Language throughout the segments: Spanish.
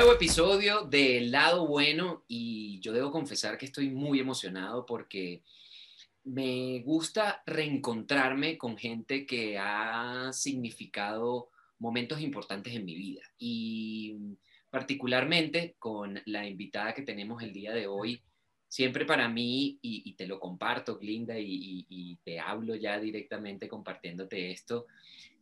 Nuevo episodio de Lado Bueno y yo debo confesar que estoy muy emocionado porque me gusta reencontrarme con gente que ha significado momentos importantes en mi vida y particularmente con la invitada que tenemos el día de hoy. Siempre para mí, y, te lo comparto, Glinda, y, y te hablo ya directamente compartiéndote esto,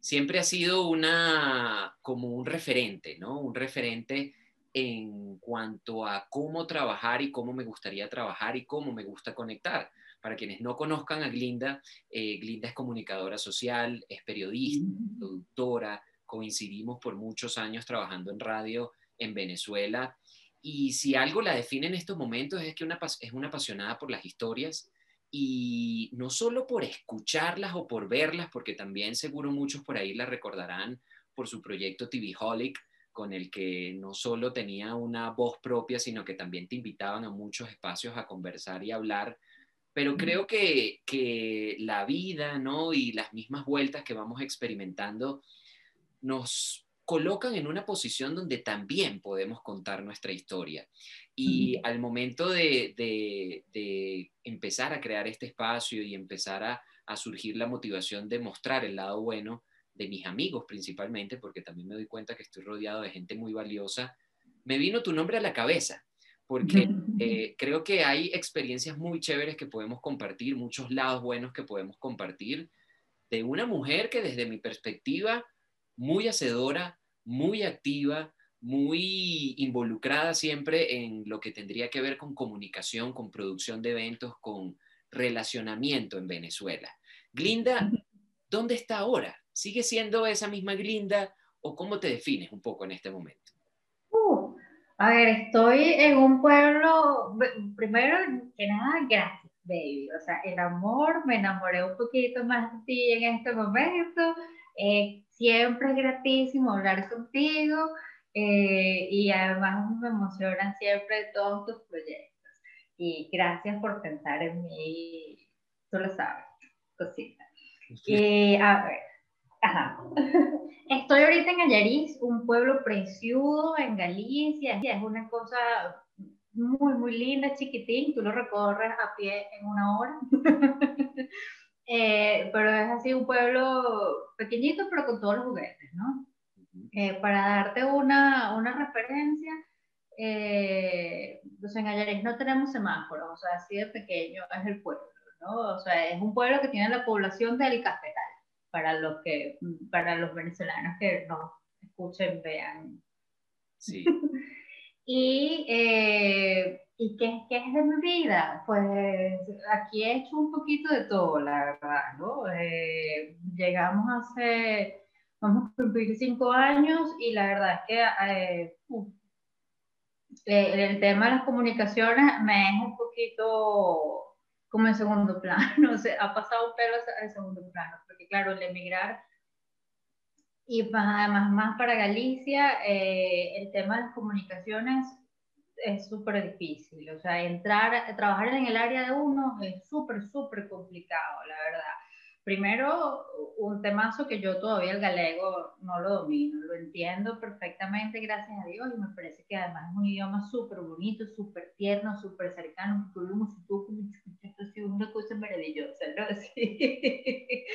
siempre ha sido una, como un referente, ¿no? Un referente en cuanto a cómo trabajar y cómo me gustaría trabajar y cómo me gusta conectar. Para quienes no conozcan a Glinda, eh, Glinda es comunicadora social, es periodista, mm. productora, coincidimos por muchos años trabajando en radio en Venezuela. Y si algo la define en estos momentos es que una, es una apasionada por las historias, y no solo por escucharlas o por verlas, porque también seguro muchos por ahí la recordarán por su proyecto TV Holic, con el que no solo tenía una voz propia, sino que también te invitaban a muchos espacios a conversar y hablar. Pero creo que, que la vida ¿no? y las mismas vueltas que vamos experimentando nos colocan en una posición donde también podemos contar nuestra historia. Y al momento de, de, empezar a crear este espacio y empezar a, a, surgir la motivación de mostrar el lado bueno de mis amigos principalmente, porque también me doy cuenta que estoy rodeado de gente muy valiosa, me vino tu nombre a la cabeza, porque eh, creo que hay experiencias muy chéveres que podemos compartir, muchos lados buenos que podemos compartir, de una mujer que desde mi perspectiva, muy hacedora, muy activa, muy involucrada siempre en lo que tendría que ver con comunicación, con producción de eventos, con relacionamiento en Venezuela. Glinda, ¿dónde está ahora? ¿Sigue siendo esa misma Glinda o cómo te defines un poco en este momento? Uh, a ver, estoy en un pueblo, primero que nada, gracias, baby. O sea, el amor, me enamoré un poquito más de ti en este momento. Eh, siempre es gratísimo hablar contigo eh, y además me emocionan siempre todos tus proyectos. Y gracias por pensar en mí, tú lo sabes, cosita. Y a ver, ajá. Estoy ahorita en Ayariz, un pueblo precioso en Galicia, es una cosa muy, muy linda, chiquitín, tú lo recorres a pie en una hora. Eh, pero es así un pueblo pequeñito, pero con todos los juguetes, ¿no? Eh, para darte una, una referencia, eh, pues en Ayarés no tenemos semáforos, o sea, así de pequeño es el pueblo, ¿no? O sea, es un pueblo que tiene la población del cafetal, para los, que, para los venezolanos que no escuchen, vean. Sí. y eh, ¿Y qué, qué, es de mi vida? Pues aquí he hecho un poquito de todo, la verdad, ¿no? Eh, llegamos hace, vamos a cumplir cinco años y la verdad es que eh, eh, el tema de las comunicaciones me es un poquito como en segundo plano, o sea, ha pasado un pelo en segundo plano, porque claro, el emigrar y además más para Galicia, el tema de las comunicaciones es súper difícil. O sea, entrar, trabajar en el área de uno es súper, súper complicado, la verdad. Primero, un temazo que yo todavía el galego no lo domino, lo entiendo perfectamente, gracias a Dios, y me parece que además es un idioma súper bonito, súper tierno, súper cercano, es una cosa maravillosa, ¿no? Sí.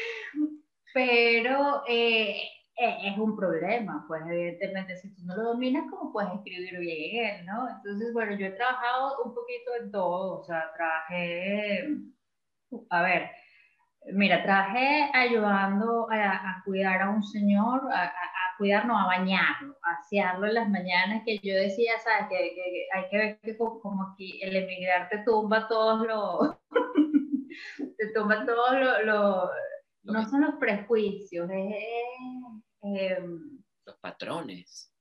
Pero eh, e, es un problema, pues evidentemente si tú no lo dominas, ¿cómo puedes escribir bien no? Entonces, bueno, yo he trabajado un poquito en todo, o sea, trabajé, a ver, mira, trabajé ayudando a, cuidar a un señor, a, a, cuidar, no, a bañarlo, a asearlo en las mañanas, que yo decía, ¿sabes? Que, que, hay que ver que como, aquí el emigrar te tumba todos los, te tumba todos los, no son los prejuicios, es Em, los patrones.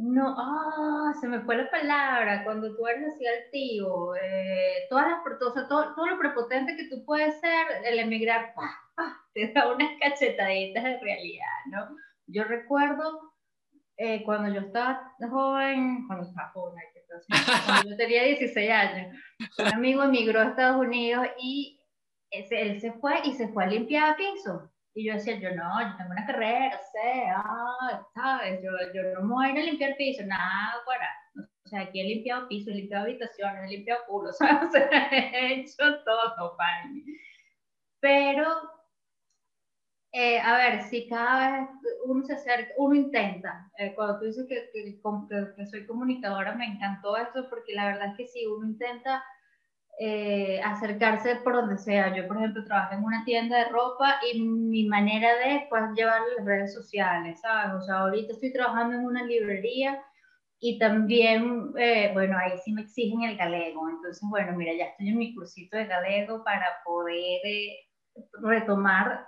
No, ah, se me fue la palabra, cuando tú eres así altivo, eh, todas las, todo, todo, lo prepotente que tú puedes ser, el emigrar, te da unas cachetaditas de realidad, ¿no? Yo recuerdo eh, cuando yo estaba joven, cuando estaba joven, cuando yo tenía 16 años, un amigo emigró a Estados Unidos y él se fue y se fue a limpiar piso Y yo decía, yo no, yo tengo una carrera, sé, ah, sabes, yo, yo no me voy a limpiar piso, nada, para. O sea, aquí he limpiado piso, he limpiado habitaciones, he limpiado culos, o he hecho todo para mí. Pero, eh, a ver, si cada vez uno se acerca, uno intenta, eh, cuando tú dices que, que, que, soy comunicadora, me encantó eso, porque la verdad es que sí, uno intenta eh, acercarse por donde sea. Yo, por ejemplo, trabajo en una tienda de ropa y mi manera de pues, llevar las redes sociales, ¿sabes? O sea, ahorita estoy trabajando en una librería y también, eh, bueno, ahí sí me exigen el galego. Entonces, bueno, mira, ya estoy en mi cursito de galego para poder eh, retomar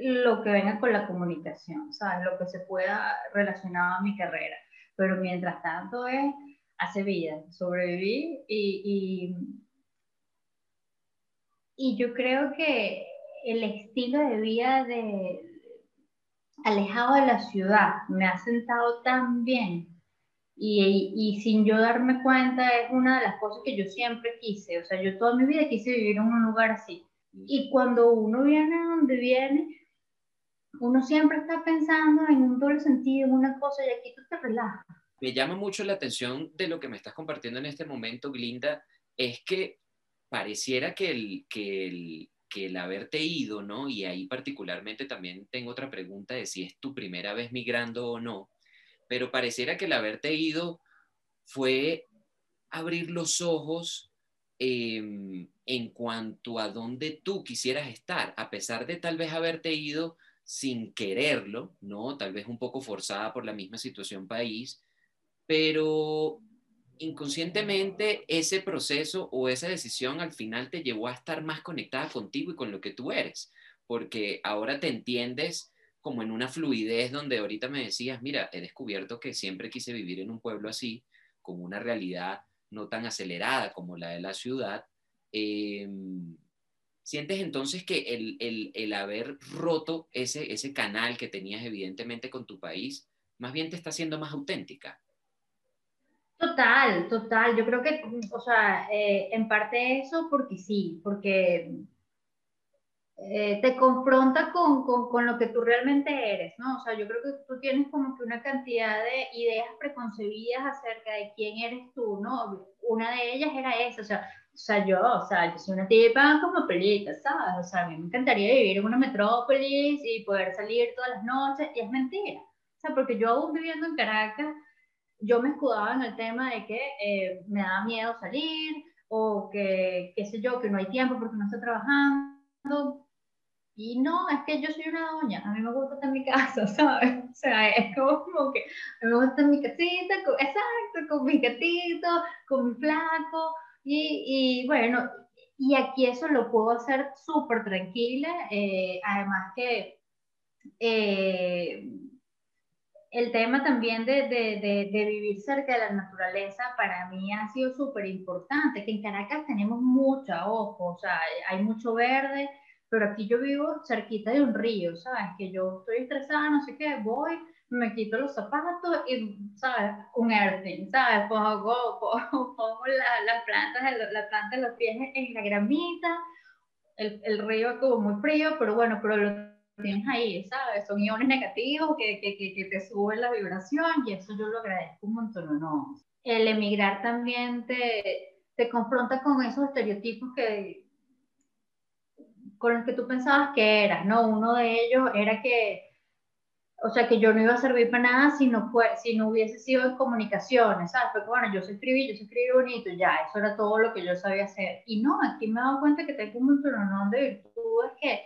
lo que venga con la comunicación, ¿sabes? Lo que se pueda relacionado a mi carrera. Pero mientras tanto es hacer vida, sobrevivir y, y y yo creo que el estilo de vida de alejado de la ciudad me ha sentado tan bien y, y, sin yo darme cuenta es una de las cosas que yo siempre quise, o sea, yo toda mi vida quise vivir en un lugar así. Y cuando uno viene a donde viene, uno siempre está pensando en un doble sentido, en una cosa, y aquí tú te relajas. Me llama mucho la atención de lo que me estás compartiendo en este momento, Glinda, es que pareciera que el, que, el, que el haberte ido, ¿no? Y ahí particularmente también tengo otra pregunta de si es tu primera vez migrando o no, pero pareciera que el haberte ido fue abrir los ojos em, en cuanto a dónde tú quisieras estar, a pesar de tal vez haberte ido sin quererlo, ¿no? Tal vez un poco forzada por la misma situación país, pero inconscientemente ese proceso o esa decisión al final te llevó a estar más conectada contigo y con lo que tú eres, porque ahora te entiendes como en una fluidez donde ahorita me decías, mira, he descubierto que siempre quise vivir en un pueblo así, con una realidad no tan acelerada como la de la ciudad. Em, ¿Sientes entonces que el, el, haber roto ese, ese canal que tenías evidentemente con tu país, más bien te está haciendo más auténtica? Total, total. Yo creo que, o sea, eh, en parte eso porque sí, porque eh, te confronta con, con, con, lo que tú realmente eres, ¿no? O sea, yo creo que tú tienes como que una cantidad de ideas preconcebidas acerca de quién eres tú, ¿no? Una de ellas era esa, o sea, o sea, yo, o sea, yo soy una tipa como pelita, ¿sabes? O sea, a mí me encantaría vivir en una metrópolis y poder salir todas las noches, y es mentira. O sea, porque yo aún viviendo en Caracas, yo me escudaba en el tema de que eh, me daba miedo salir o que, qué sé yo, que no hay tiempo porque no estoy trabajando. Y no, es que yo soy una doña, a mí me gusta estar en mi casa, ¿sabes? O sea, es como que a mí me gusta estar en mi casita, exacto, con mi gatito, con mi flaco, y, y bueno, y aquí eso lo puedo hacer súper tranquila, eh, además que... Eh, el tema también de, de, de, vivir cerca de la naturaleza para mí ha sido súper importante, que en Caracas tenemos mucha, ojo, o sea, hay mucho verde, pero aquí yo vivo cerquita de un río, ¿sabes? Que yo estoy estresada, no sé qué, voy, me quito los zapatos y, ¿sabes? Un earthing, ¿sabes? Pongo, pongo, la, las plantas, la planta de los pies en la gramita, el, el río es como muy frío, pero bueno, pero lo tienes ahí, ¿sabes? Son iones negativos que, que, que, te suben la vibración y eso yo lo agradezco un montón, ¿no? El emigrar también te, te confronta con esos estereotipos que con los que tú pensabas que eras, ¿no? Uno de ellos era que, o sea, que yo no iba a servir para nada si no, fue, si no hubiese sido en comunicaciones, ¿sabes? Porque bueno, yo sé escribir, yo sé escribir bonito, ya, eso era todo lo que yo sabía hacer. Y no, aquí me he dado cuenta que tengo un montón de virtudes que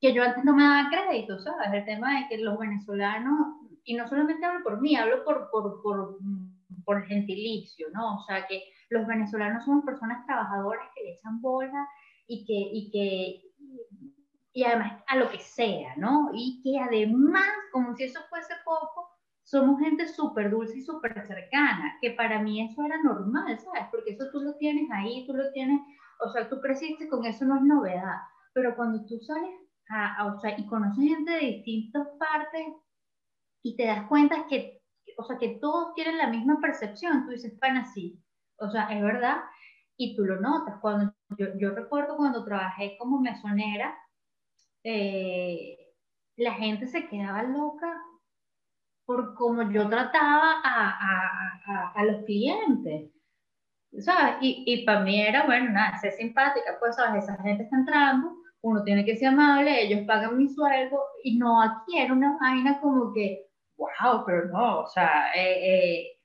que yo antes no me daba crédito, ¿sabes? El tema de que los venezolanos, y no solamente hablo por mí, hablo por, por, por, por gentilicio, ¿no? O sea, que los venezolanos son personas trabajadoras que le echan bola y que, y que, y además a lo que sea, ¿no? Y que además, como si eso fuese poco, somos gente súper dulce y súper cercana, que para mí eso era normal, ¿sabes? Porque eso tú lo tienes ahí, tú lo tienes, o sea, tú creciste con eso, no es novedad, pero cuando tú sales o sea, y conoces gente de distintas partes y te das cuenta que, o sea, que todos tienen la misma percepción. Tú dices, pan así. O sea, es verdad. Y tú lo notas. Cuando, yo, yo recuerdo cuando trabajé como mesonera, eh, la gente se quedaba loca por cómo yo trataba a, a, a, a los clientes. ¿Sabes? Y, y para mí era, bueno, nada, ser simpática, pues, ¿sabes? Esa gente está entrando, uno tiene que ser amable, ellos pagan mi sueldo, y no aquí era una vaina como que, wow, pero no, o sea, eh, eh,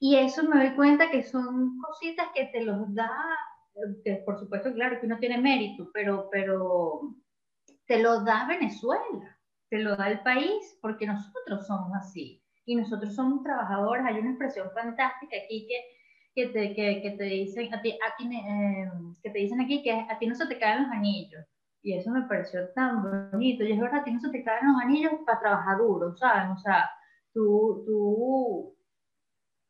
y eso me doy cuenta que son cositas que te los da, que por supuesto, claro, que uno tiene mérito, pero, pero te lo da Venezuela, te lo da el país, porque nosotros somos así. Y nosotros somos trabajadores. Hay una expresión fantástica aquí que, que, te, que, que te dicen a ti, eh, que te dicen aquí que a ti no se te caen los anillos. Y eso me pareció tan bonito. Y es verdad, ti no se te caen los anillos para trabajar duro, ¿sabes? O sea, tú, tú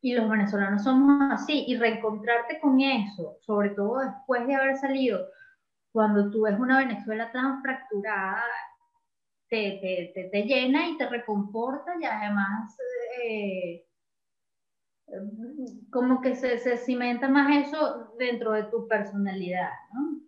y los venezolanos somos así, y reencontrarte con eso, sobre todo después de haber salido, cuando tú ves una Venezuela tan fracturada, te, te, te, llena y te reconforta y además eh, como que se, se, cimenta más eso dentro de tu personalidad, ¿no?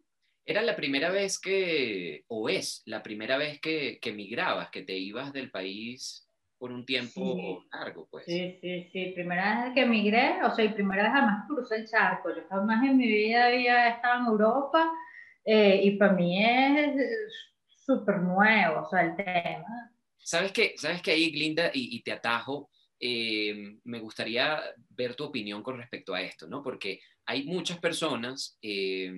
Era la primera vez que, o es la primera vez que, que migrabas, que te ibas del país por un tiempo largo, pues. Sí, sí, sí. Primera vez que emigré, o sea, y primera vez jamás crucé el charco. Yo jamás en mi vida había estado en Europa eh, y para mí es súper nuevo, o sea, el tema. ¿Sabes qué? ¿Sabes qué ahí, Glinda, y, y te atajo? Eh, me gustaría ver tu opinión con respecto a esto, ¿no? Porque hay muchas personas, eh,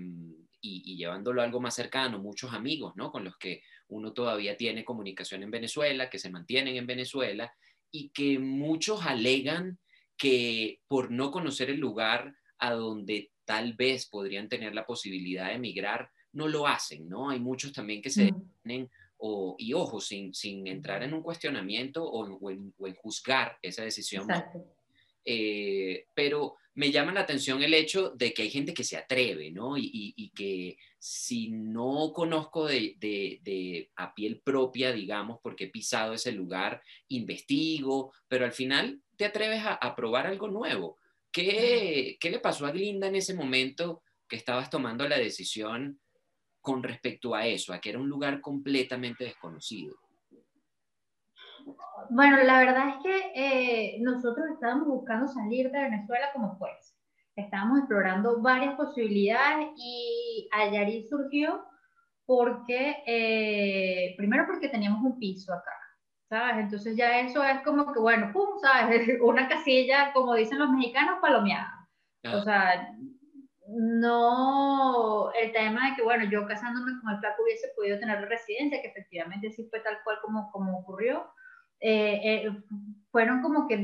y, y, llevándolo a algo más cercano, muchos amigos, ¿no? Con los que uno todavía tiene comunicación en Venezuela, que se mantienen en Venezuela y que muchos alegan que por no conocer el lugar a donde tal vez podrían tener la posibilidad de emigrar, no lo hacen, ¿no? Hay muchos también que se detienen, o, y ojo, sin, sin entrar en un cuestionamiento o, o, en, o en, juzgar esa decisión. Eh, pero me llama la atención el hecho de que hay gente que se atreve, ¿no? Y, que si no conozco de, a piel propia, digamos, porque he pisado ese lugar, investigo, pero al final te atreves a, a probar algo nuevo. ¿Qué, ¿Qué, le pasó a Glinda en ese momento que estabas tomando la decisión con respecto a eso, a que era un lugar completamente desconocido? Bueno, la verdad es que eh, nosotros estábamos buscando salir de Venezuela como fuese estábamos explorando varias posibilidades y Ayarí surgió porque, eh, primero porque teníamos un piso acá, ¿sabes? Entonces ya eso es como que, bueno, pum, ¿sabes? Una casilla, como dicen los mexicanos, palomeada. O sea, no, el tema de que, bueno, yo casándome con el flaco hubiese podido tener residencia, que efectivamente sí fue tal cual como, como ocurrió, eh, eh, fueron como que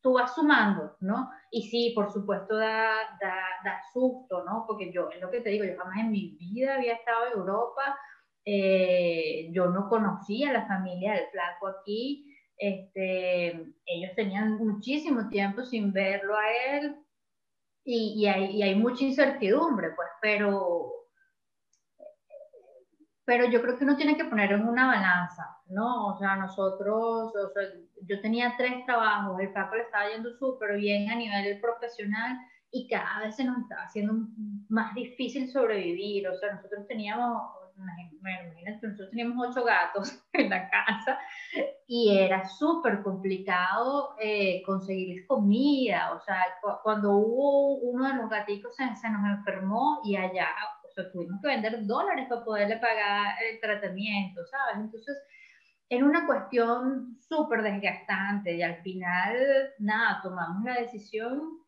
tú vas sumando, ¿no? Y sí, por supuesto da, da, da, susto, ¿no? Porque yo, es lo que te digo, yo jamás en mi vida había estado en Europa, eh, yo no conocía a la familia del flaco aquí, este, ellos tenían muchísimo tiempo sin verlo a él y, y, hay, y hay mucha incertidumbre, pues, pero pero yo creo que uno tiene que poner en una balanza, ¿no? O sea, nosotros, o sea, yo tenía tres trabajos, el Paco le estaba yendo súper bien a nivel profesional y cada vez se nos estaba haciendo más difícil sobrevivir, o sea, nosotros teníamos, imagínate, nosotros teníamos ocho gatos en la casa y era súper complicado eh, conseguirles comida, o sea, cuando hubo uno de los gatitos se, se nos enfermó y allá tuvimos que vender dólares para poderle pagar el tratamiento, ¿sabes? Entonces, era una cuestión súper desgastante y al final, nada, tomamos la decisión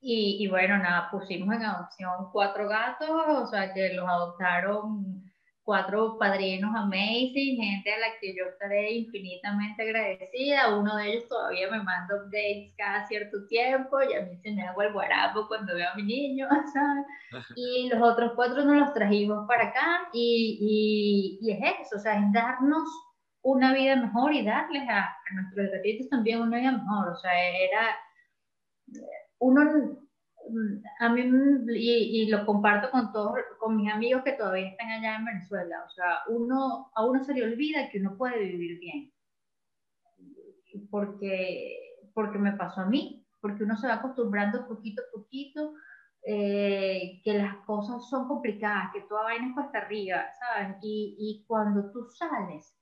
y, y, bueno, nada, pusimos en adopción cuatro gatos, o sea, que los adoptaron cuatro padrinos amazing, gente a la que yo estaré infinitamente agradecida. Uno de ellos todavía me manda updates cada cierto tiempo y a mí se me hago el guarapo cuando veo a mi niño, ¿sabes? Y los otros cuatro nos los trajimos para acá y, y, y, es eso, o sea, es darnos una vida mejor y darles a, a nuestros gatitos también una vida mejor, o sea, era uno a mí, y, y, lo comparto con todos, con mis amigos que todavía están allá en Venezuela, o sea, uno, a uno se le olvida que uno puede vivir bien, porque, porque me pasó a mí, porque uno se va acostumbrando poquito a poquito, eh, que las cosas son complicadas, que toda vaina es cuesta arriba, ¿sabes? Y, y cuando tú sales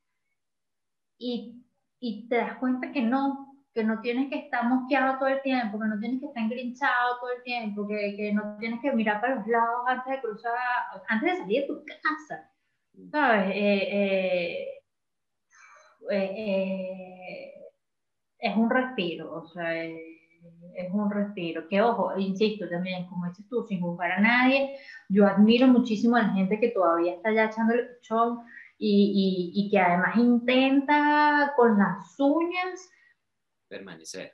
y, y, te das cuenta que no, que no tienes que estar mosqueado todo el tiempo, que no tienes que estar engrinchado todo el tiempo, que, que no tienes que mirar para los lados antes de cruzar, antes de salir de tu casa, ¿sabes? Eh, eh, es un respiro, o sea, es un respiro. Que ojo, insisto también, como dices tú, sin juzgar a nadie, yo admiro muchísimo a la gente que todavía está ya echándole pichón y, y, y que además intenta con las uñas permanecer.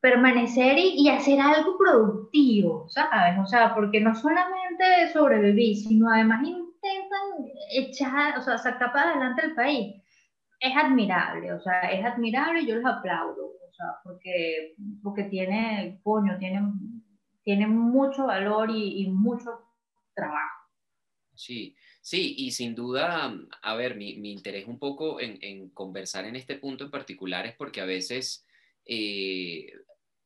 Permanecer y, y, hacer algo productivo, ¿sabes? O sea, porque no solamente sobrevivir, sino además intentan echar, o sea, sacar para adelante el país. Es admirable, o sea, es admirable y yo les aplaudo porque, porque tiene, coño, tiene, tiene mucho valor y, mucho trabajo. Sí, sí, y sin duda, a ver, mi, mi interés un poco en, en, conversar en este punto en particular es porque a veces eh,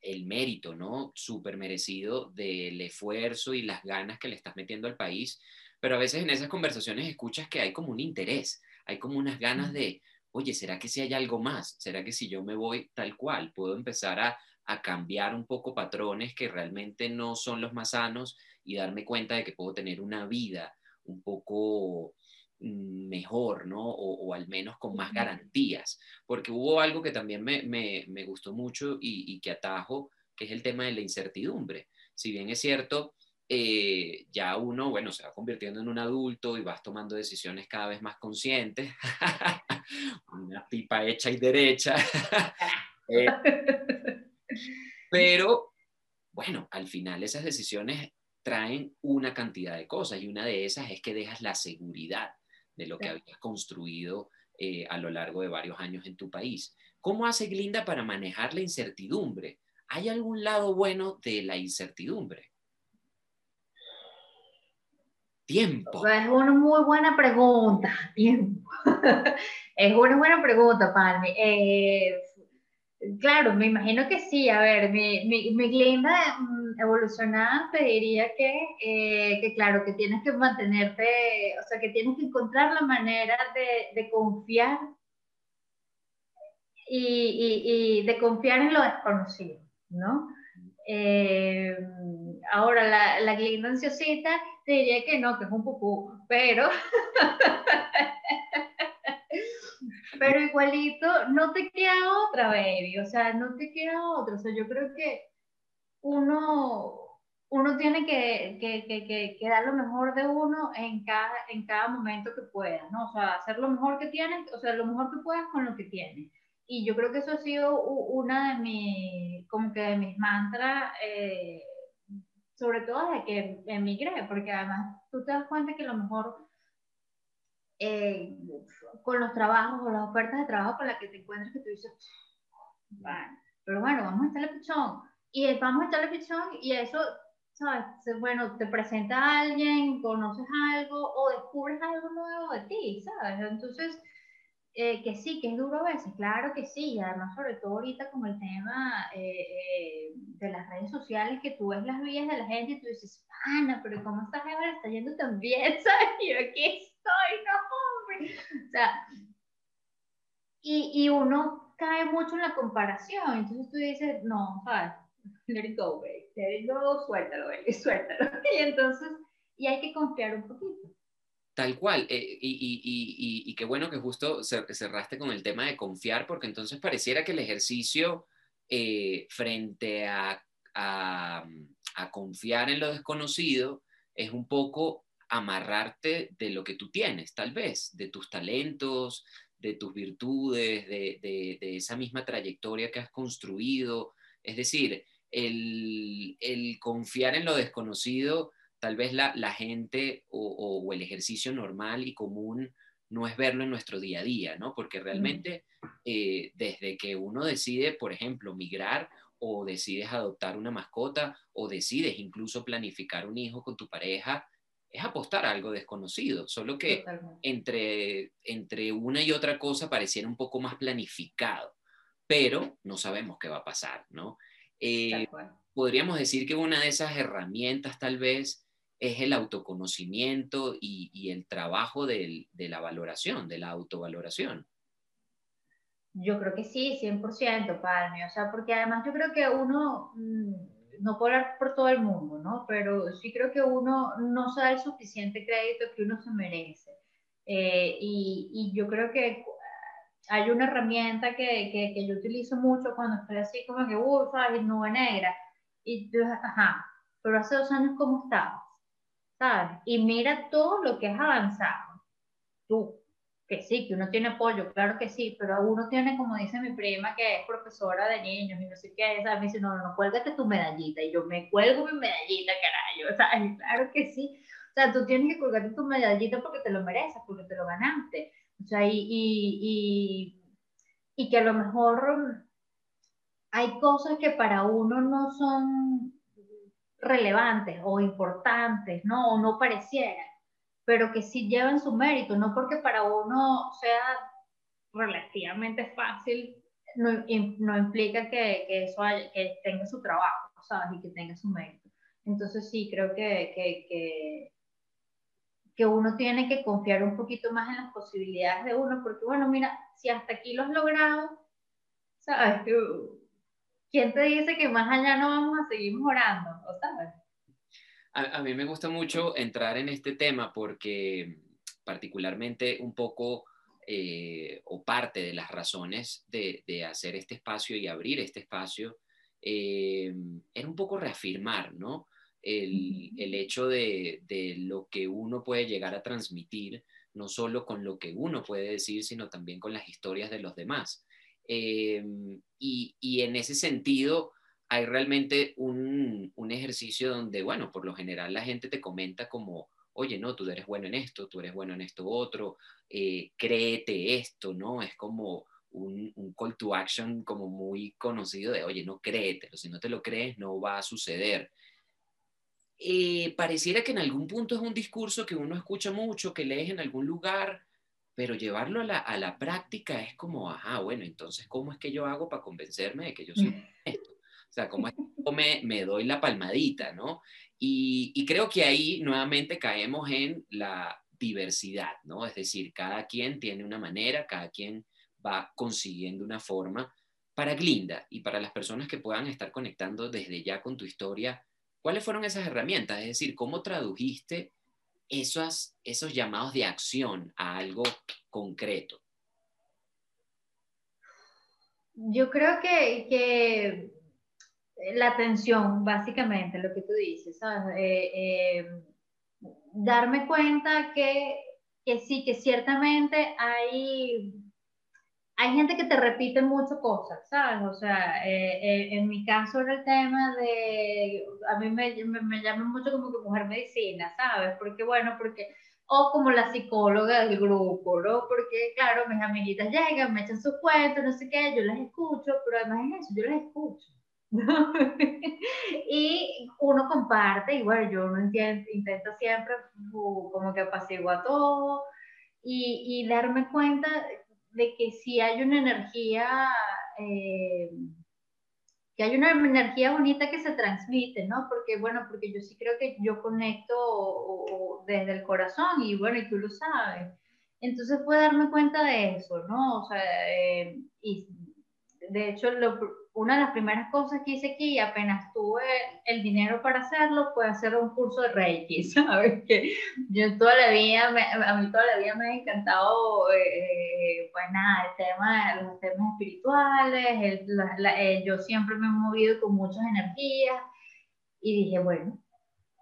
el mérito, ¿no? Súper merecido del esfuerzo y las ganas que le estás metiendo al país, pero a veces en esas conversaciones escuchas que hay como un interés, hay como unas ganas de, oye, ¿será que si hay algo más? ¿Será que si yo me voy tal cual, puedo empezar a, cambiar un poco patrones que realmente no son los más sanos y darme cuenta de que puedo tener una vida un poco mm, mejor, ¿no? O, al menos con más garantías. Porque hubo algo que también me, gustó mucho y, y, que atajo, que es el tema de la incertidumbre. Si bien es cierto, eh, ya uno, bueno, se va convirtiendo en un adulto y vas tomando decisiones cada vez más conscientes. Una pipa hecha y derecha. Eh, pero, bueno, al final esas decisiones traen una cantidad de cosas y una de esas es que dejas la seguridad de lo que habías construido eh, a lo largo de varios años en tu país. ¿Cómo hace Glinda para manejar la incertidumbre? ¿Hay algún lado bueno de la incertidumbre? Tiempo. Es una muy buena pregunta. Tiempo. es una buena pregunta, Palme. Eh, claro, me imagino que sí. A ver, mi, mi, mi Glinda mm, evolucionada te diría que, eh, que, claro, que tienes que mantenerte, o sea, que tienes que encontrar la manera de, de confiar y, y, y, de confiar en lo desconocido, ¿no? Eh, ahora, la, la Glinda ansiosita diría que no, que es un pupú, pero, pero igualito, no te queda otra, baby, o sea, no te queda otra, o sea, yo creo que uno, uno tiene que, que, que, que, dar lo mejor de uno en cada, en cada momento que pueda, ¿no? O sea, hacer lo mejor que tienes, o sea, lo mejor que puedas con lo que tienes. Y yo creo que eso ha sido una de mis, como que de mis mantras, eh, sobre todo desde que emigré, porque además tú te das cuenta que lo mejor eh, con los trabajos o las ofertas de trabajo con las que te encuentras que tú dices, bueno, pero bueno, vamos a echarle pichón. Y vamos a echarle pichón y eso, ¿sabes? Bueno, te presenta a alguien, conoces algo o descubres algo nuevo de ti, ¿sabes? Entonces, eh, que sí, que es duro a veces, claro que sí, y además sobre todo ahorita como el tema eh, eh, de las redes sociales, que tú ves las vías de la gente y tú dices, pana, pero ¿cómo esta jefa está yendo tan bien? ¿Sabes? Yo aquí estoy, no, hombre. O sea, y, y uno cae mucho en la comparación, entonces tú dices, no, ¿sabes? Let it go, baby, let it go, suéltalo, baby, suéltalo. Y entonces, y hay que confiar un poquito. Tal cual, eh, y, y, y, qué bueno que justo cerraste con el tema de confiar, porque entonces pareciera que el ejercicio eh, frente a, a, a, confiar en lo desconocido es un poco amarrarte de lo que tú tienes, tal vez, de tus talentos, de tus virtudes, de, de, de esa misma trayectoria que has construido. Es decir, el, el confiar en lo desconocido tal vez la, gente o, el ejercicio normal y común no es verlo en nuestro día a día, ¿no? Porque realmente eh, desde que uno decide, por ejemplo, migrar o decides adoptar una mascota o decides incluso planificar un hijo con tu pareja, es apostar a algo desconocido, solo que entre, entre una y otra cosa pareciera un poco más planificado, pero no sabemos qué va a pasar, ¿no? Eh, podríamos decir que una de esas herramientas tal vez es el autoconocimiento y, el trabajo de la valoración, de la autovaloración. Yo creo que sí, 100%, Palme. O sea, porque además yo creo que uno, mm, no puedo hablar por todo el mundo, ¿no? Pero sí creo que uno no se da el suficiente crédito que uno se merece. Eh, y, yo creo que hay una herramienta que, que, que, yo utilizo mucho cuando estoy así como que, uff, ¿sabes? Nube negra. Y tú, ajá, pero hace dos años, ¿cómo estabas? ¿Sabes? Y mira todo lo que has avanzado. Tú, que sí, que uno tiene apoyo, claro que sí, pero uno tiene, como dice mi prima, que es profesora de niños y no sé qué, ¿sabes? Me dice, no, no, cuélgate tu medallita. Y yo, me cuelgo mi medallita, carajo, ¿sabes? Claro que sí. O sea, tú tienes que colgarte tu medallita porque te lo mereces, porque te lo ganaste. O sea, y, y, y, y que a lo mejor hay cosas que para uno no son relevantes o importantes, ¿no? O no parecieran pero que sí llevan su mérito, no porque para uno sea relativamente fácil, no, no implica que, que eso que tenga su trabajo, ¿sabes? Y que tenga su mérito. Entonces sí, creo que, que, que, que uno tiene que confiar un poquito más en las posibilidades de uno, porque bueno, mira, si hasta aquí lo has logrado, ¿sabes? ¿Quién te dice que más allá no vamos a seguir mejorando? A, mí me gusta mucho entrar en este tema porque particularmente un poco eh, o parte de las razones de, hacer este espacio y abrir este espacio eh, era un poco reafirmar, ¿no? El, hecho de, lo que uno puede llegar a transmitir, no solo con lo que uno puede decir, sino también con las historias de los demás. Eh, y, y, en ese sentido, hay realmente un, ejercicio donde, bueno, por lo general la gente te comenta como, oye, no, tú eres bueno en esto, tú eres bueno en esto otro, eh, créete esto, ¿no? Es como un, call to action como muy conocido de, oye, no créetelo, si no te lo crees no va a suceder. Eh, pareciera que en algún punto es un discurso que uno escucha mucho, que lees en algún lugar, pero llevarlo a la, a la práctica es como, ajá, bueno, entonces, ¿cómo es que yo hago para convencerme de que yo soy esto? O sea, como me, me doy la palmadita, ¿no? Y, y, creo que ahí nuevamente caemos en la diversidad, ¿no? Es decir, cada quien tiene una manera, cada quien va consiguiendo una forma. Para Glinda y para las personas que puedan estar conectando desde ya con tu historia, ¿cuáles fueron esas herramientas? Es decir, ¿cómo tradujiste esos, esos llamados de acción a algo concreto? Yo creo que, que la atención, básicamente, lo que tú dices, ¿sabes? Eh, eh, darme cuenta que, que, sí, que ciertamente hay, hay gente que te repite mucho cosas, ¿sabes? O sea, eh, en mi caso era el tema de, a mí me, me, me llaman mucho como que mujer medicina, ¿sabes? Porque, bueno, porque o como la psicóloga del grupo, ¿no? Porque, claro, mis amiguitas llegan, me echan sus cuentos, no sé qué, yo las escucho, pero además en eso, yo las escucho. y uno comparte, y bueno, yo no intento siempre como que apaciguar todo y, y, darme cuenta de que si hay una energía, eh, que hay una energía bonita que se transmite, ¿no? Porque, bueno, porque yo sí creo que yo conecto desde el corazón y bueno, y tú lo sabes. Entonces puedo darme cuenta de eso, ¿no? O sea, eh, y de hecho, lo, una de las primeras cosas que hice aquí, apenas tuve el dinero para hacerlo, fue hacer un curso de Reiki, ¿sabes? Que yo toda la vida, a mí toda la vida me ha encantado, eh, pues nada, el tema, los temas espirituales, eh, yo siempre me he movido con muchas energías y dije, bueno,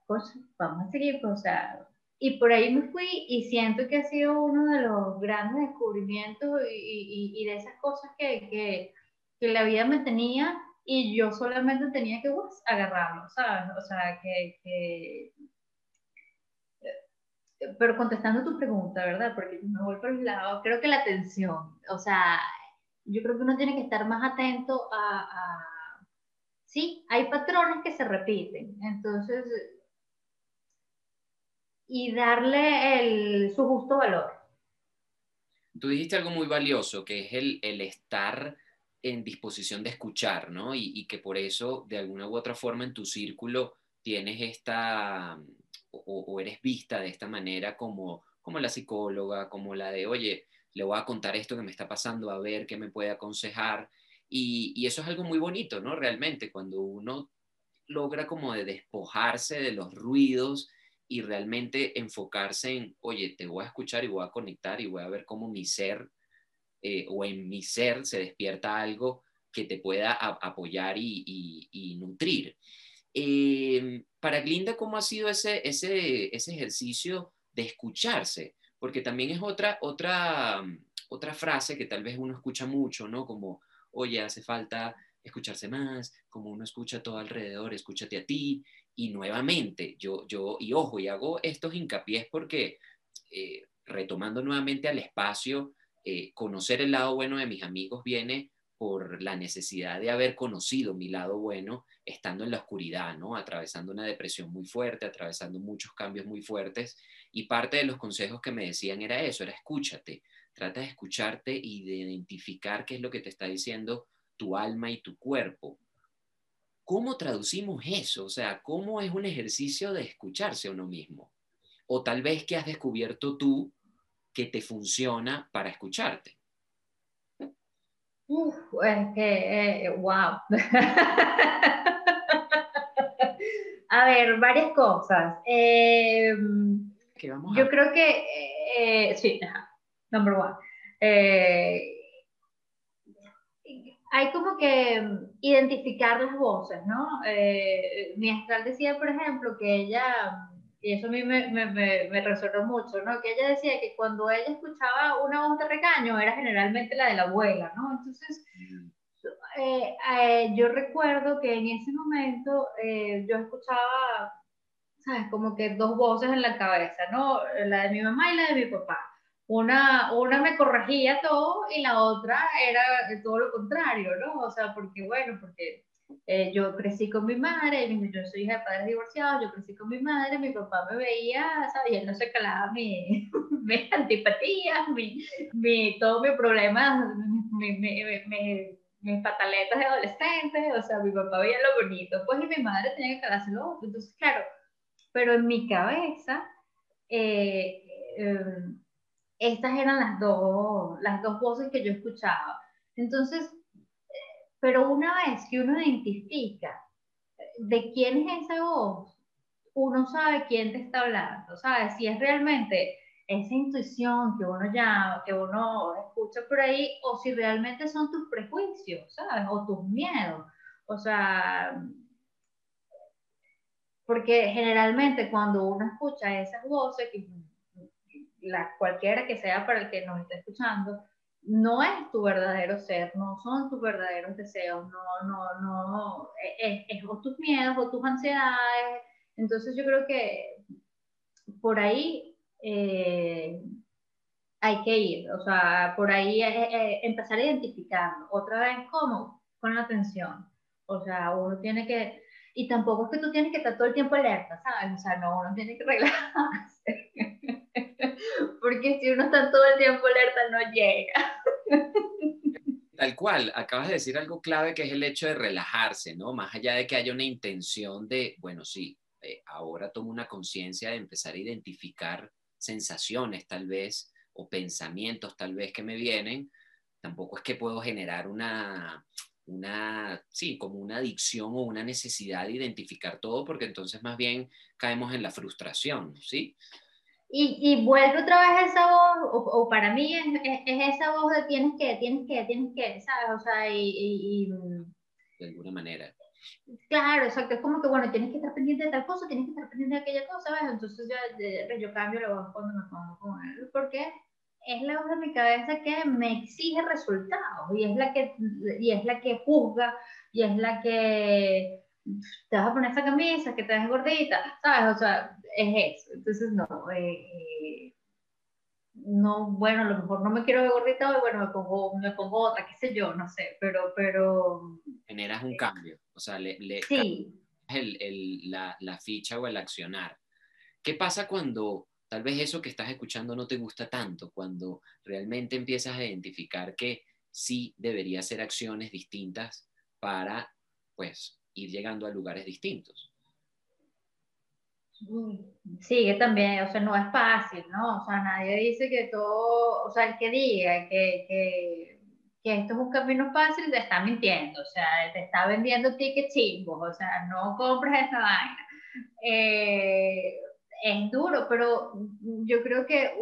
pues vamos a seguir, pues, o sea, y por ahí me fui y siento que ha sido uno de los grandes descubrimientos y, y, y de esas cosas que, que que la vida me tenía y yo solamente tenía que pues, agarrarlo, ¿sabes? O sea, que, eh, Pero contestando tu pregunta, ¿verdad? Porque me voy por el lado, creo que la atención, o sea, yo creo que uno tiene que estar más atento a... a... Sí, hay patrones que se repiten, entonces... Y darle el, su justo valor. Tú dijiste algo muy valioso, que es el, el estar en disposición de escuchar, ¿no? Y, que por eso, de alguna u otra forma, en tu círculo tienes esta, o, eres vista de esta manera como, como la psicóloga, como la de, oye, le voy a contar esto que me está pasando, a ver qué me puede aconsejar. Y, y eso es algo muy bonito, ¿no? Realmente, cuando uno logra como de despojarse de los ruidos y realmente enfocarse en, oye, te voy a escuchar y voy a conectar y voy a ver cómo mi ser eh, o en mi ser se despierta algo que te pueda apoyar y, nutrir. Eh, para Glinda, ¿cómo ha sido ese, ese, ese ejercicio de escucharse? Porque también es otra, otra, otra frase que tal vez uno escucha mucho, ¿no? Como, oye, hace falta escucharse más, como uno escucha todo alrededor, escúchate a ti. Y nuevamente, yo, yo y ojo, y hago estos hincapiés porque, eh, retomando nuevamente al espacio, eh, conocer el lado bueno de mis amigos viene por la necesidad de haber conocido mi lado bueno estando en la oscuridad, ¿no? Atravesando una depresión muy fuerte, atravesando muchos cambios muy fuertes. Y parte de los consejos que me decían era eso, era escúchate, trata de escucharte y de identificar qué es lo que te está diciendo tu alma y tu cuerpo. ¿Cómo traducimos eso? O sea, ¿cómo es un ejercicio de escucharse a uno mismo? O tal vez que has descubierto tú que te funciona para escucharte? Uf, es que, wow. Eh, a ver, varias cosas. Eh, yo creo que, eh, sí, number one. hay como que identificar las voces, ¿no? mi astral decía, por ejemplo, que ella y eso a mí me, me, me, resonó mucho, ¿no? Que ella decía que cuando ella escuchaba una voz de regaño era generalmente la de la abuela, ¿no? Entonces, eh, eh, yo recuerdo que en ese momento eh, yo escuchaba, ¿sabes? Como que dos voces en la cabeza, ¿no? La de mi mamá y la de mi papá. Una, una me corregía todo y la otra era todo lo contrario, ¿no? O sea, porque, bueno, porque eh, yo crecí con mi madre, yo soy hija de padres divorciados, yo crecí con mi madre, mi papá me veía, ¿sabes? Y él no se calaba mi, mis antipatías, mi, mi, todo mi problema, mi, mis pataletas de adolescente, o sea, mi papá veía lo bonito, pues y mi madre tenía que calarse lo otro. Entonces, claro, pero en mi cabeza, eh, em, estas eran las dos, las dos voces que yo escuchaba. Entonces, pero una vez que uno identifica de quién es esa voz, uno sabe quién te está hablando, ¿sabes? Si es realmente esa intuición que uno llama, que uno escucha por ahí, o si realmente son tus prejuicios, ¿sabes? O tus miedos. O sea, porque generalmente cuando uno escucha esas voces, la, cualquiera que sea para el que nos esté escuchando, no es tu verdadero ser, no son tus verdaderos deseos, no, no, no, es, es o tus miedos o tus ansiedades. Entonces yo creo que por ahí eh, hay que ir, o sea, por ahí empezar a identificar. Otra vez, ¿cómo? Con la atención. O sea, uno tiene que, y tampoco es que tú tienes que estar todo el tiempo alerta, ¿sabes? O sea, no, uno tiene que relajarse. Porque si uno está todo el tiempo alerta, no llega. Tal cual, acabas de decir algo clave que es el hecho de relajarse, ¿no? Más allá de que haya una intención de, bueno, sí, eh, ahora tomo una conciencia de empezar a identificar sensaciones tal vez o pensamientos tal vez que me vienen, tampoco es que puedo generar una, una, sí, como una adicción o una necesidad de identificar todo, porque entonces más bien caemos en la frustración, ¿sí? Y, y, vuelve otra vez esa voz, o, para mí es, es, esa voz de tienes que, tienes que, tienes que, ¿sabes? O sea, y, y, De alguna manera. Claro, exacto. Es como que, bueno, tienes que estar pendiente de tal cosa, tienes que estar pendiente de aquella cosa, ¿sabes? Entonces yo, yo cambio la voz cuando me pongo con él, porque es la voz de mi cabeza que me exige resultados, y es la que, y es la que juzga, y es la que te vas a poner esa camisa, que te ves gordita, ¿sabes? O sea, es eso. Entonces, no, eh, eh, no, bueno, a lo mejor no me quiero ver gordita hoy, bueno, me pongo, me pongo otra, qué sé yo, no sé, pero, pero... Generas un cambio, o sea, le, le sí. el, el, la, la ficha o el accionar. ¿Qué pasa cuando tal vez eso que estás escuchando no te gusta tanto, cuando realmente empiezas a identificar que sí debería hacer acciones distintas para, pues, ir llegando a lugares distintos. Sí, que también, o sea, no es fácil, ¿no? O sea, nadie dice que todo, o sea, el que diga que, que, que esto es un camino fácil te está mintiendo, o sea, te está vendiendo tickets chingos, o sea, no compres esa vaina. Eh, es duro, pero yo creo que eh,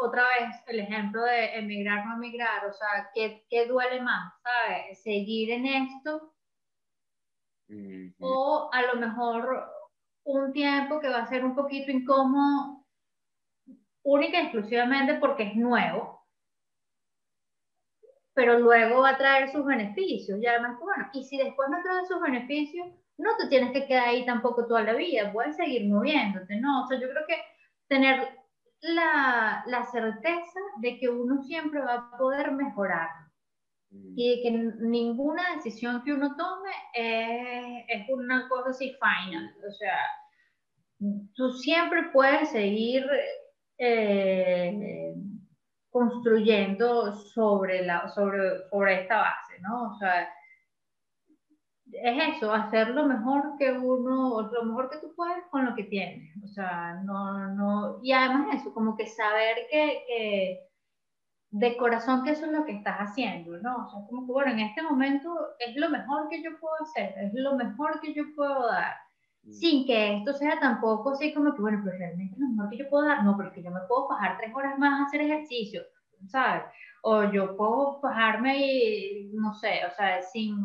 otra vez el ejemplo de emigrar, no emigrar, o sea, ¿qué, qué duele más? ¿Sabes? ¿Seguir en esto? O a lo mejor un tiempo que va a ser un poquito incómodo, única y exclusivamente porque es nuevo, pero luego va a traer sus beneficios. Y además, bueno, y si después no trae sus beneficios, no te tienes que quedar ahí tampoco toda la vida, puedes seguir moviéndote, ¿no? O sea, yo creo que tener la, la certeza de que uno siempre va a poder mejorar. Y de que ninguna decisión que uno tome es, es una cosa así final, o sea, tú siempre puedes seguir eh, construyendo sobre, la, sobre, sobre esta base, ¿no? O sea, es eso, hacer lo mejor que uno, lo mejor que tú puedes con lo que tienes. O sea, no, no, y además eso, como que saber que, que de corazón que eso es lo que estás haciendo, ¿no? O sea, como que, bueno, en este momento es lo mejor que yo puedo hacer, es lo mejor que yo puedo dar, mm. sin que esto sea tampoco así como que, bueno, pero realmente lo mejor que yo puedo dar, no, porque yo me puedo bajar tres horas más a hacer ejercicio, ¿sabes? O yo puedo bajarme y, no sé, o sea, sin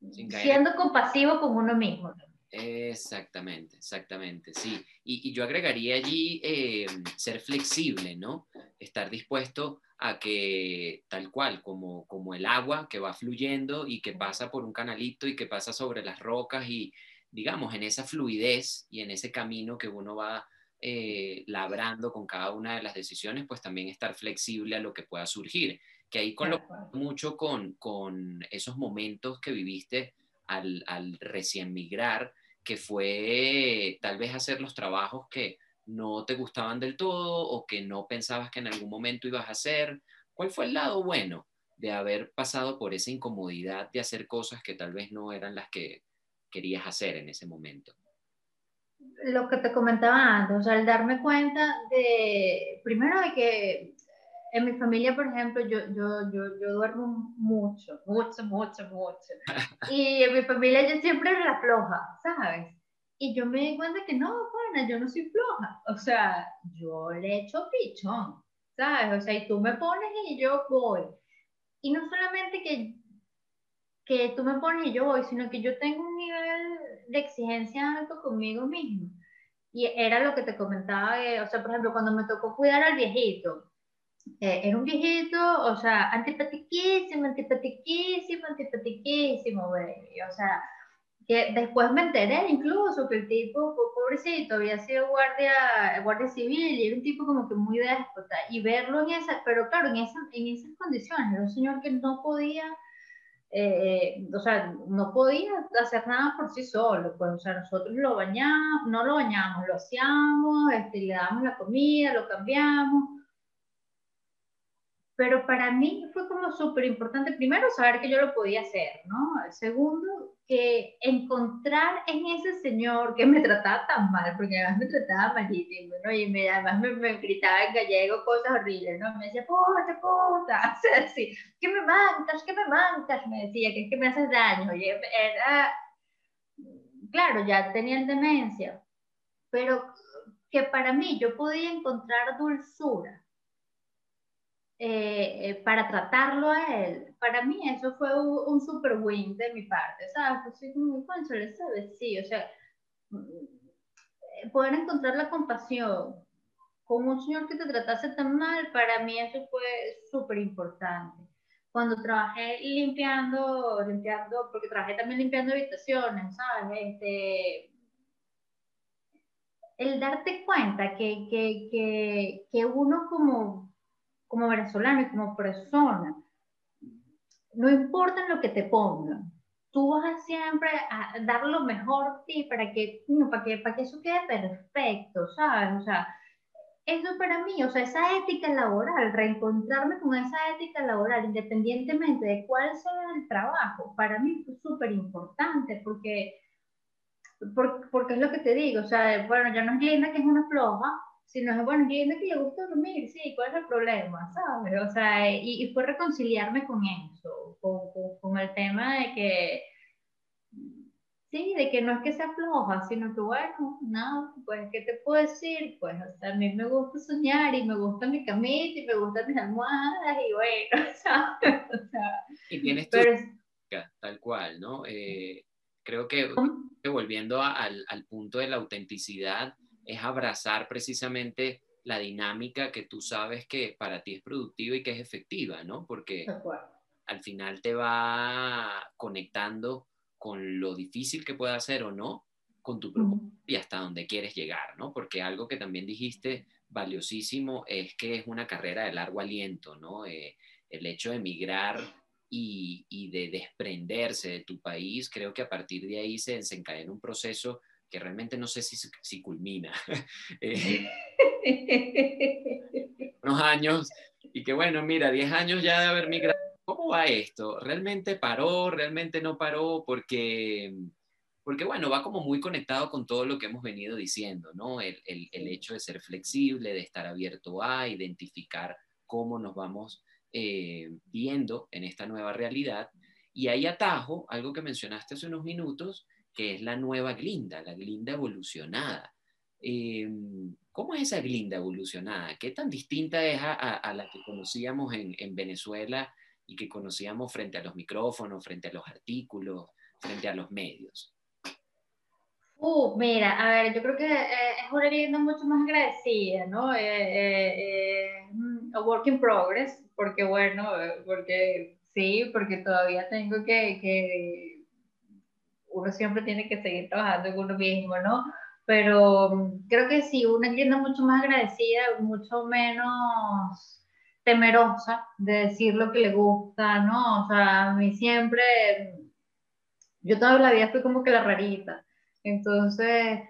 Siendo compasivo con uno mismo. Exactamente, exactamente, sí. Y, yo agregaría allí eh, ser flexible, ¿no? Estar dispuesto a que tal cual, como, como el agua que va fluyendo y que pasa por un canalito y que pasa sobre las rocas y, digamos, en esa fluidez y en ese camino que uno va eh, labrando con cada una de las decisiones, pues también estar flexible a lo que pueda surgir que ahí con mucho con, con, esos momentos que viviste al, al, recién migrar, que fue tal vez hacer los trabajos que no te gustaban del todo o que no pensabas que en algún momento ibas a hacer. ¿Cuál fue el lado bueno de haber pasado por esa incomodidad de hacer cosas que tal vez no eran las que querías hacer en ese momento? Lo que te comentaba antes, o sea, el darme cuenta de, primero de que en mi familia, por ejemplo, yo, yo, yo, yo duermo mucho, mucho, mucho, mucho. Y en mi familia yo siempre era la floja, ¿sabes? Y yo me di cuenta que no, bueno, yo no soy floja. O sea, yo le echo pichón, ¿sabes? O sea, y tú me pones y yo voy. Y no solamente que, que tú me pones y yo voy, sino que yo tengo un nivel de exigencia alto conmigo mismo. Y era lo que te comentaba, o sea, por ejemplo, cuando me tocó cuidar al viejito, eh, era un viejito, o sea, antipatiquísimo, antipatiquísimo, antipatiquísimo, güey. O sea, que después me enteré incluso que el tipo, pobrecito, había sido guardia, guardia civil y era un tipo como que muy déspota. Y verlo en esa, pero claro, en, esa, en esas condiciones, era un señor que no podía, eh, o sea, no podía hacer nada por sí solo. Pues, o sea, nosotros lo bañamos, no lo bañamos, lo hacíamos, este, le damos la comida, lo cambiamos pero para mí fue como súper importante, primero, saber que yo lo podía hacer, ¿no? Segundo, que encontrar en ese señor que me trataba tan mal, porque además me trataba malísimo, ¿no? Y me, además me, gritaba en gallego cosas horribles, ¿no? Me decía, puta, puta, o sea, así, ¿qué me mancas? ¿Qué me mancas? Me decía, que es que me haces daño. Y era, claro, ya tenían demencia, pero que para mí yo podía encontrar dulzura eh, eh, para tratarlo a él, para mí eso fue un, super win de mi parte, ¿sabes? Pues soy muy ¿sabes? Sí, o sea, mm, poder encontrar la compasión con un señor que te tratase tan mal, para mí eso fue súper importante. Cuando trabajé limpiando, limpiando, porque trabajé también limpiando habitaciones, ¿sabes? Este, el darte cuenta que, que, que, que uno como como venezolano y como persona, no importa lo que te pongan, tú vas siempre a dar lo mejor de ti para que, para que, para que eso quede perfecto, ¿sabes? O sea, eso para mí, o sea, esa ética laboral, reencontrarme con esa ética laboral, independientemente de cuál sea el trabajo, para mí es súper importante porque, porque, es lo que te digo, o sea, bueno, ya no es linda que es una floja, sino es, bueno, linda que le gusta dormir, sí, ¿cuál es el problema? ¿Sabes? O sea, y, y fue reconciliarme con eso, con, con el tema de que Sí, de que no es que sea floja, sino que bueno, no, pues, ¿qué te puedo decir? Pues, o sea, a mí me gusta soñar y me gusta mi camita y me gustan mis almohadas y bueno, ¿sabes? O sea, y tienes tu tal cual, ¿no? Eh, creo que, volviendo al, al punto de la autenticidad, es abrazar precisamente la dinámica que tú sabes que para ti es productiva y que es efectiva, ¿no? Porque al final te va conectando con lo difícil que pueda ser o no con tu propósito y hasta donde quieres llegar, ¿no? Porque algo que también dijiste valiosísimo es que es una carrera de largo aliento, ¿no? Eh, el hecho de emigrar y, y, de desprenderse de tu país, creo que a partir de ahí se desencadena un proceso que realmente no sé si, si culmina. eh, unos años, y que bueno, mira, 10 años ya de haber migrado ¿Cómo va esto? ¿Realmente paró? ¿Realmente no paró? Porque, porque bueno, va como muy conectado con todo lo que hemos venido diciendo, ¿no? El, el, el hecho de ser flexible, de estar abierto a identificar cómo nos vamos eh, viendo en esta nueva realidad. Y ahí atajo algo que mencionaste hace unos minutos, que es la nueva Glinda, la Glinda evolucionada. Em, ¿Cómo es esa Glinda evolucionada? ¿Qué tan distinta es a, a, la que conocíamos en, en Venezuela y que conocíamos frente a los micrófonos, frente a los artículos, frente a los medios? Uh, mira, a ver, yo creo que eh, es una leyenda mucho más agradecida, ¿no? Eh, eh, a work in progress, porque bueno, porque sí, porque todavía tengo que, que, uno siempre tiene que seguir trabajando en uno mismo, ¿no? Pero mm, creo que sí, una leyenda mucho más agradecida, mucho menos temerosa de decir lo que le gusta, ¿no? O sea, a mí siempre, yo toda la vida fui como que la rarita. Entonces,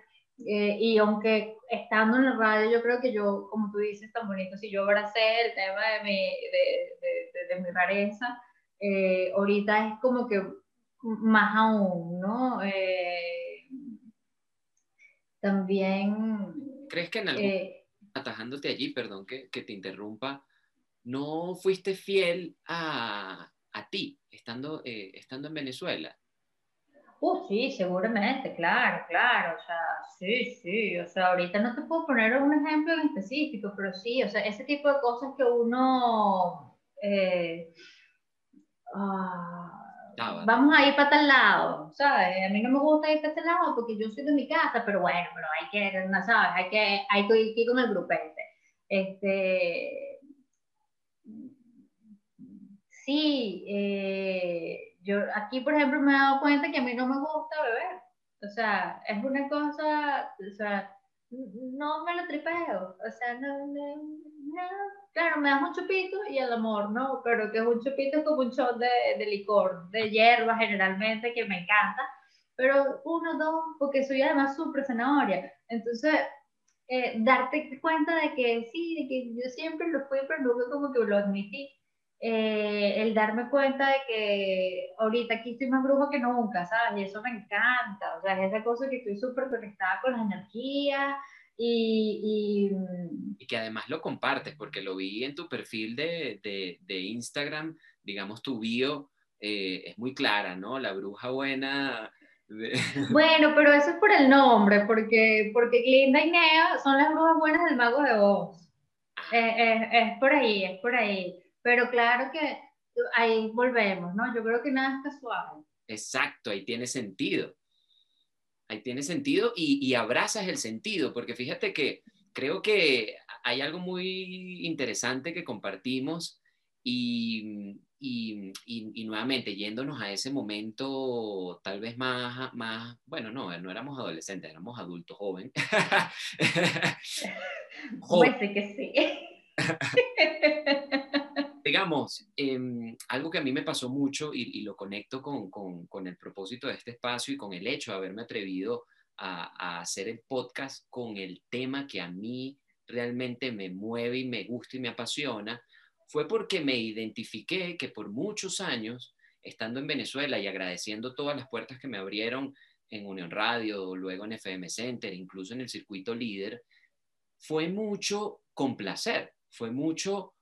eh, y aunque estando en la radio, yo creo que yo, como tú dices, tan bonito, si yo abracé el tema de mi, de, de, mi rareza, eh, ahorita es como que más aún, ¿no? Eh, también... ¿Crees que en algún... atajándote allí, perdón que, que te interrumpa, no fuiste fiel a, a ti estando, eh, estando en Venezuela. Uh, sí, seguramente, claro, claro, o sea, sí, sí, o sea, ahorita no te puedo poner un ejemplo en específico, pero sí, o sea, ese tipo de cosas que uno, eh, vamos a ir para tal lado, ¿sabes? A mí no me gusta ir para este lado porque yo soy de mi casa, pero bueno, pero hay que, ¿no sabes? Hay que, hay que ir con el grupete. Este, sí, eh, yo aquí, por ejemplo, me he dado cuenta que a mí no me gusta beber. O sea, es una cosa, o sea, no me lo tripeo. O sea, no, no, no. Claro, me das un chupito y el amor, ¿no? Pero que es un chupito como un shot de, de licor, de hierba generalmente, que me encanta. Pero uno, dos, porque soy además súper zanahoria. Entonces, eh, darte cuenta de que sí, de que yo siempre lo fui, pero nunca como que lo admití. Eh, el darme cuenta de que ahorita aquí estoy más brujo que nunca, ¿sabes? Y eso me encanta, o sea, es esa cosa que estoy súper conectada con las energías y, y, que además lo compartes, porque lo vi en tu perfil de, de, de Instagram, digamos, tu bio eh, es muy clara, ¿no? La bruja buena. Bueno, pero eso es por el nombre, porque, porque Glinda y Nea son las brujas buenas del mago de Oz. Ah. Eh, es por ahí, es por ahí. Pero claro que ahí volvemos, ¿no? Yo creo que nada es casual. Exacto, ahí tiene sentido. Ahí tiene sentido y, y abrazas el sentido, porque fíjate que creo que hay algo muy interesante que compartimos y, y, y, nuevamente yéndonos a ese momento tal vez más, más, bueno, no, no éramos adolescentes, éramos adultos jóvenes. Pues sí que sí. digamos, em, algo que a mí me pasó mucho y, lo conecto con, con, con, el propósito de este espacio y con el hecho de haberme atrevido a, a, hacer el podcast con el tema que a mí realmente me mueve y me gusta y me apasiona, fue porque me identifiqué que por muchos años, estando en Venezuela y agradeciendo todas las puertas que me abrieron en Unión Radio, luego en FM Center, incluso en el circuito líder, fue mucho complacer, fue mucho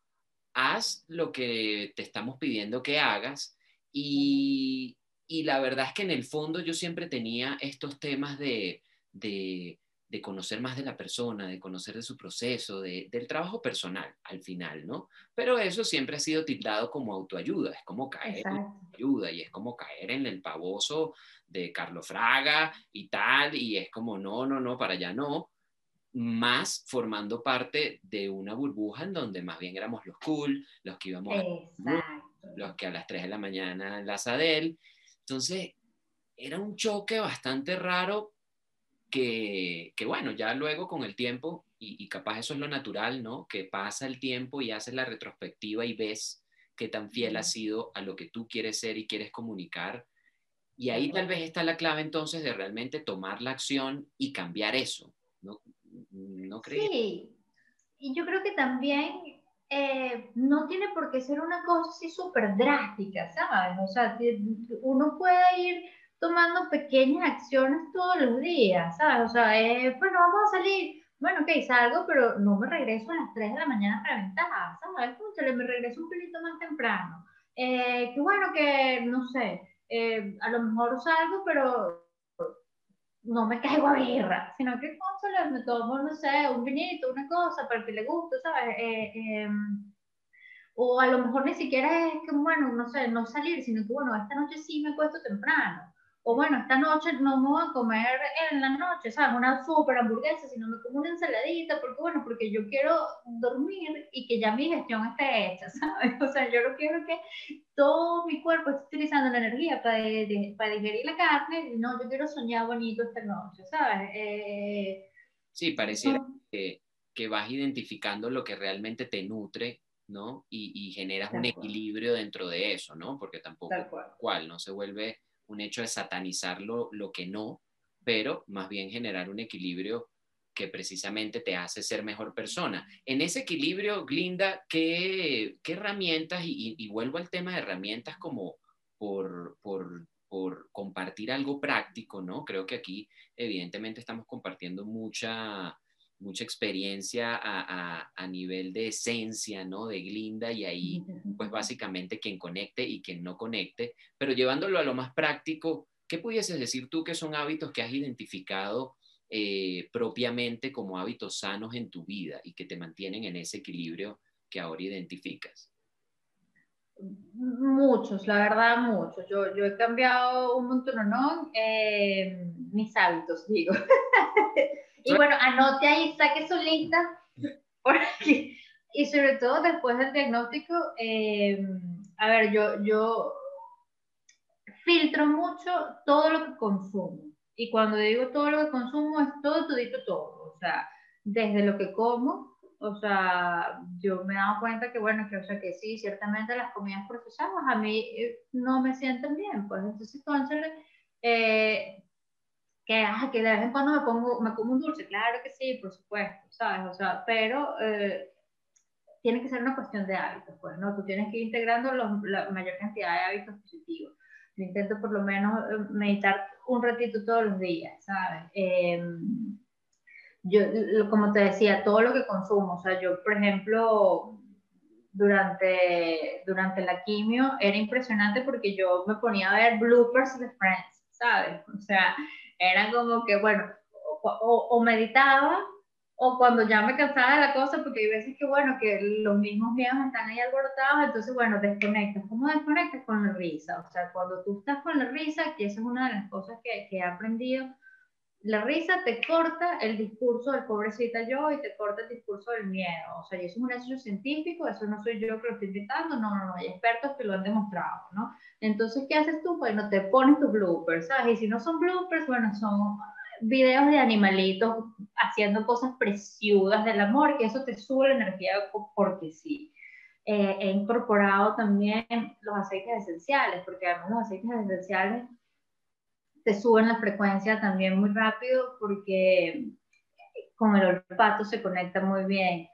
haz lo que te estamos pidiendo que hagas. Y, la verdad es que en el fondo yo siempre tenía estos temas de, de, conocer más de la persona, de conocer de su proceso, del trabajo personal al final, ¿no? Pero eso siempre ha sido tildado como autoayuda, es como caer en ayuda y es como caer en el pavoso de Carlos Fraga y tal, y es como, no, no, no, para allá no, más formando parte de una burbuja en donde más bien éramos los cool, los que íbamos, a, los que a las 3 de la mañana en la Sadel. Entonces, era un choque bastante raro que, que bueno, ya luego con el tiempo, y, y, capaz eso es lo natural, ¿no? Que pasa el tiempo y haces la retrospectiva y ves qué tan fiel has sido a lo que tú quieres ser y quieres comunicar. Y ahí tal vez está la clave entonces de realmente tomar la acción y cambiar eso, ¿no? ¿No Sí, y yo creo que también eh, no tiene por qué ser una cosa así súper drástica, ¿sabes? O sea, uno puede ir tomando pequeñas acciones todos los días, ¿sabes? O sea, eh, bueno, vamos a salir. Bueno, ok, salgo, pero no me regreso a las 3 de la mañana reventada, ¿sabes? Me regreso un pelito más temprano. Eh, que bueno, que no sé, eh, a lo mejor salgo, pero no me caigo a birra, sino que me tomo, no sé, un vinito, una cosa, para que le guste, ¿sabes? Eh, em, o a lo mejor ni siquiera es que, bueno, no sé, no salir, sino que, bueno, esta noche sí me cuesto temprano o bueno, esta noche no me voy a comer en la noche, ¿sabes? Una súper hamburguesa, sino me como una ensaladita, porque bueno, porque yo quiero dormir y que ya mi gestión esté hecha, ¿sabes? O sea, yo no quiero que todo mi cuerpo esté utilizando la energía para, para digerir la carne, no, yo quiero soñar bonito esta noche, ¿sabes? Eh, sí, pareciera que, que, vas identificando lo que realmente te nutre, ¿no? Y, y generas un equilibrio dentro de eso, ¿no? Porque tampoco, cual, no se vuelve un hecho de satanizar lo, que no, pero más bien generar un equilibrio que precisamente te hace ser mejor persona. En ese equilibrio, Glinda, ¿qué, herramientas, y, vuelvo al tema de herramientas como por, por, por, compartir algo práctico, ¿no? Creo que aquí evidentemente estamos compartiendo mucha, mucha experiencia a, a, nivel de esencia, ¿no? De Glinda y ahí, pues básicamente quien conecte y quien no conecte, pero llevándolo a lo más práctico, ¿qué pudieses decir tú que son hábitos que has identificado eh, propiamente como hábitos sanos en tu vida y que te mantienen en ese equilibrio que ahora identificas? Muchos, la verdad, muchos. Yo, yo he cambiado un montón, ¿no? Eh, mis hábitos, digo. Y bueno, anote ahí, saque su lista. y sobre todo después del diagnóstico, eh, a ver, yo, yo filtro mucho todo lo que consumo. Y cuando digo todo lo que consumo, es todo, todito, todo. O sea, desde lo que como, o sea, yo me he dado cuenta que, bueno, que, o sea, que sí, ciertamente las comidas procesadas a mí eh, no me sienten bien. Pues entonces, entonces eh, que, ah, que de vez en cuando me, pongo, me como un dulce, claro que sí, por supuesto, ¿sabes? O sea, pero eh, tiene que ser una cuestión de hábitos, pues, ¿no? Tú tienes que ir integrando la mayor cantidad de hábitos positivos. Yo intento por lo menos eh, meditar un ratito todos los días, ¿sabes? Em, yo, como te decía, todo lo que consumo, o sea, yo, por ejemplo, durante, durante la quimio era impresionante porque yo me ponía a ver bloopers de Friends, ¿sabes? O sea, era como que, bueno, o, meditaba o cuando ya me cansaba de la cosa, porque hay veces que, bueno, que los mismos miedos están ahí alborotados, entonces, bueno, desconectas. ¿Cómo desconectas? Con la risa. O sea, cuando tú estás con la risa, que esa es una de las cosas que, que he aprendido, la risa te corta el discurso del pobrecita yo y te corta el discurso del miedo. O sea, y eso es un hecho científico, eso no soy yo que lo estoy inventando, no, no, no, hay expertos que lo han demostrado, ¿no? Entonces, ¿qué haces tú? Bueno, te pones tus bloopers, ¿sabes? Y si no son bloopers, bueno, son videos de animalitos haciendo cosas preciosas del amor, que eso te sube la energía porque sí. Eh, he incorporado también los aceites esenciales, porque además los aceites esenciales te suben la frecuencia también muy rápido porque con el olfato se conecta muy bien.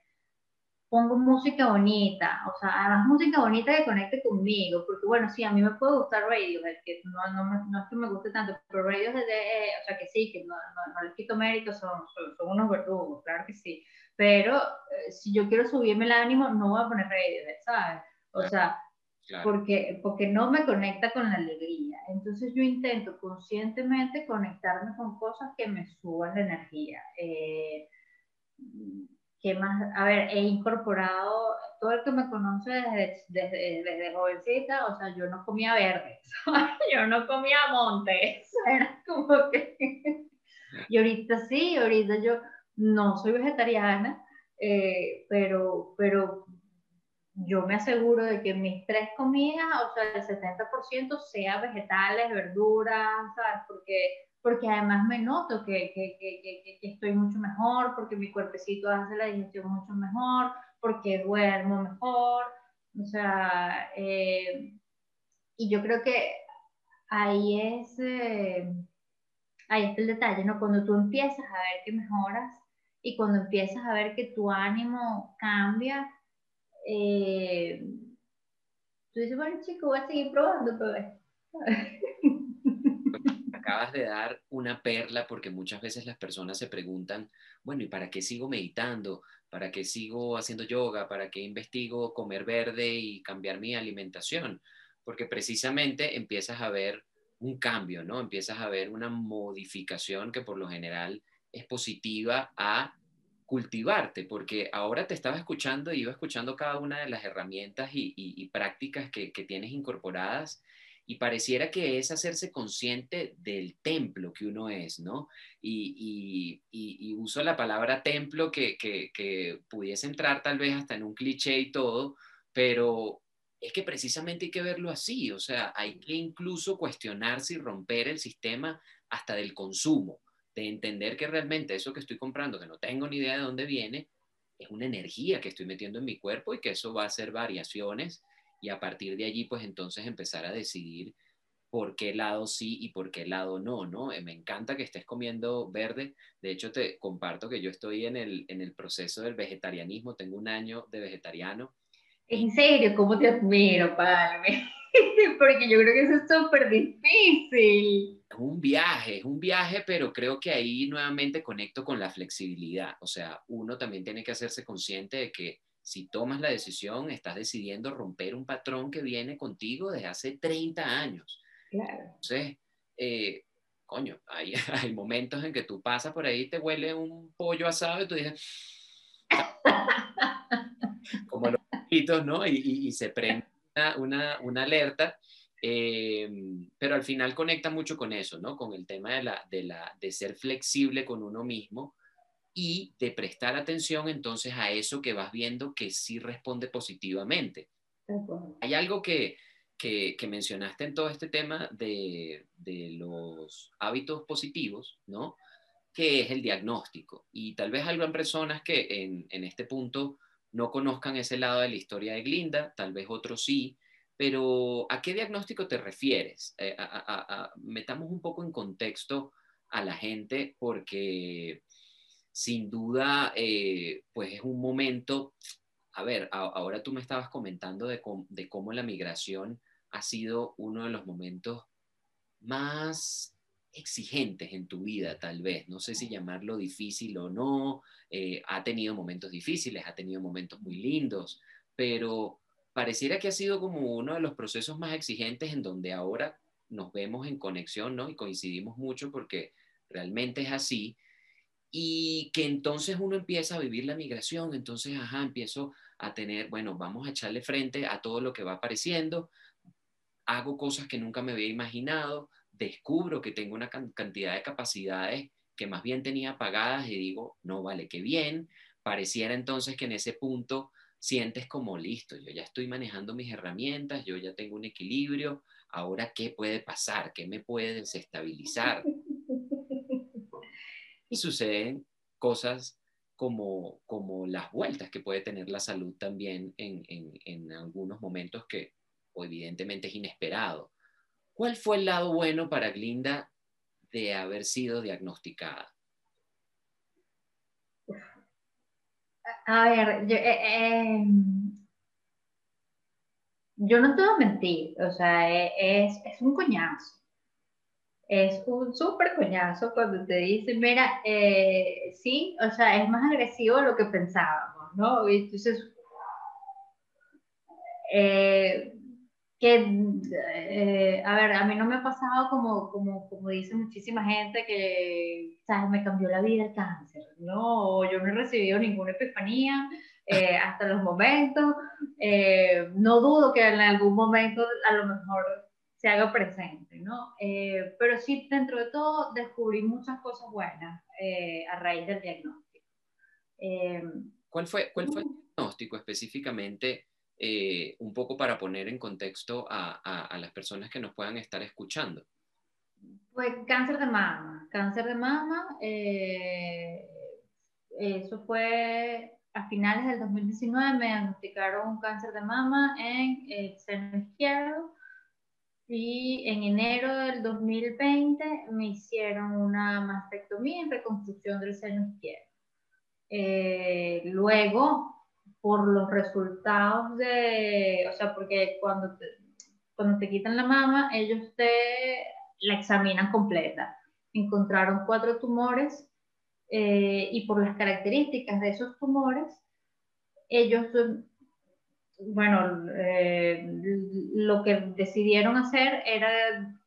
Pongo música bonita, o sea, además música bonita que conecte conmigo, porque bueno, sí, a mí me puede gustar Radiohead, que no, no, no es que me guste tanto, pero Radiohead, de, o sea, que sí, que no, no, les quito mérito, son, son, unos verdugos, claro que sí, pero eh, si yo quiero subirme el ánimo, no voy a poner Radiohead, ¿sabes? O sea, porque, porque no me conecta con la alegría. Entonces yo intento conscientemente conectarme con cosas que me suban la energía. Eh, ¿Qué más? A ver, he incorporado, todo el que me conoce desde, desde, desde jovencita, o sea, yo no comía verde, yo no comía montes, era como que... y ahorita sí, ahorita yo no soy vegetariana, eh, pero, pero yo me aseguro de que mis tres comidas, o sea, el 70% sea vegetales, verduras, ¿sabes? Porque, porque además me noto que, que, que, que, estoy mucho mejor, porque mi cuerpecito hace la digestión mucho mejor, porque duermo mejor, o sea, eh, y yo creo que ahí es, eh, ahí está el detalle, ¿no? Cuando tú empiezas a ver que mejoras y cuando empiezas a ver que tu ánimo cambia, eh, tú dices, bueno, chico, voy a seguir probando todo esto. Acabas de dar una perla porque muchas veces las personas se preguntan, bueno, ¿y para qué sigo meditando? ¿Para qué sigo haciendo yoga? ¿Para qué investigo comer verde y cambiar mi alimentación? Porque precisamente empiezas a ver un cambio, ¿no? Empiezas a ver una modificación que por lo general es positiva a cultivarte, porque ahora te estaba escuchando y iba escuchando cada una de las herramientas y, prácticas que, tienes incorporadas y pareciera que es hacerse consciente del templo que uno es, ¿no? Y, uso la palabra templo que, que, pudiese entrar tal vez hasta en un cliché y todo, pero es que precisamente hay que verlo así, o sea, hay que incluso cuestionarse y romper el sistema hasta del consumo de entender que realmente eso que estoy comprando, que no tengo ni idea de dónde viene, es una energía que estoy metiendo en mi cuerpo y que eso va a hacer variaciones y a partir de allí pues entonces empezar a decidir por qué lado sí y por qué lado no, ¿no? Eh, me encanta que estés comiendo verde. De hecho, te comparto que yo estoy en el, en el proceso del vegetarianismo, tengo un año de vegetariano. En serio, ¿cómo te admiro, Palme? Porque yo creo que eso es súper difícil es un viaje, es un viaje, pero creo que ahí nuevamente conecto con la flexibilidad. O sea, uno también tiene que hacerse consciente de que si tomas la decisión, estás decidiendo romper un patrón que viene contigo desde hace 30 años. Claro. Entonces, eh, coño, hay, hay, momentos en que tú pasas por ahí, te huele un pollo asado y tú dices, como los poquitos, ¿no? Y, y, se prende una, una alerta Em, pero al final conecta mucho con eso, ¿no? Con el tema de, la, de, la, de ser flexible con uno mismo y de prestar atención entonces a eso que vas viendo que sí responde positivamente. Hay algo que, que, que, mencionaste en todo este tema de, de, los hábitos positivos, ¿no? Que es el diagnóstico. Y tal vez habrán personas que en, en este punto no conozcan ese lado de la historia de Glinda, tal vez otros sí, pero ¿a qué diagnóstico te refieres? Eh, metamos un poco en contexto a la gente porque sin duda, eh, pues es un momento, a ver, ahora tú me estabas comentando de, de cómo la migración ha sido uno de los momentos más exigentes en tu vida, tal vez. No sé si llamarlo difícil o no. Eh, ha tenido momentos difíciles, ha tenido momentos muy lindos, pero pareciera que ha sido como uno de los procesos más exigentes en donde ahora nos vemos en conexión, ¿no? Y coincidimos mucho porque realmente es así. Y que entonces uno empieza a vivir la migración, entonces, ajá, empiezo a tener, bueno, vamos a echarle frente a todo lo que va apareciendo, hago cosas que nunca me había imaginado, descubro que tengo una cantidad de capacidades que más bien tenía apagadas y digo, no vale, qué bien. Pareciera entonces que en ese punto sientes como listo, yo ya estoy manejando mis herramientas, yo ya tengo un equilibrio, ahora qué puede pasar, qué me puede desestabilizar. Y suceden cosas como, como las vueltas que puede tener la salud también en, en, en algunos momentos que evidentemente es inesperado. ¿Cuál fue el lado bueno para Glinda de haber sido diagnosticada? A ver, yo, eh, yo no te voy a mentir, o sea, e, es, un coñazo. Es un súper coñazo cuando te dicen, mira, eh, sí, o sea, es más agresivo de lo que pensábamos, ¿no? Entonces, eh, que, eh, a ver, a mí no me ha pasado como, como, como dice muchísima gente que, ¿sabes? Me cambió la vida el cáncer, ¿no? Yo no he recibido ninguna epifanía eh, hasta los momentos. Eh, no dudo que en algún momento a lo mejor se haga presente, ¿no? pero sí, dentro de todo, descubrí muchas cosas buenas a raíz del diagnóstico. ¿Cuál, fue, ¿Cuál fue el diagnóstico específicamente? Eh, un poco para poner en contexto a, las personas que nos puedan estar escuchando? Pues cáncer de mama, cáncer de mama, eh, eso fue a finales del 2019, me diagnosticaron un cáncer de mama en el seno izquierdo y en enero del 2020 me hicieron una mastectomía en reconstrucción del seno izquierdo. Eh, luego por los resultados de, o sea, porque cuando te, cuando te quitan la mama, ellos te la examinan completa. Encontraron cuatro tumores eh, y por las características de esos tumores, ellos, bueno, eh, lo que decidieron hacer era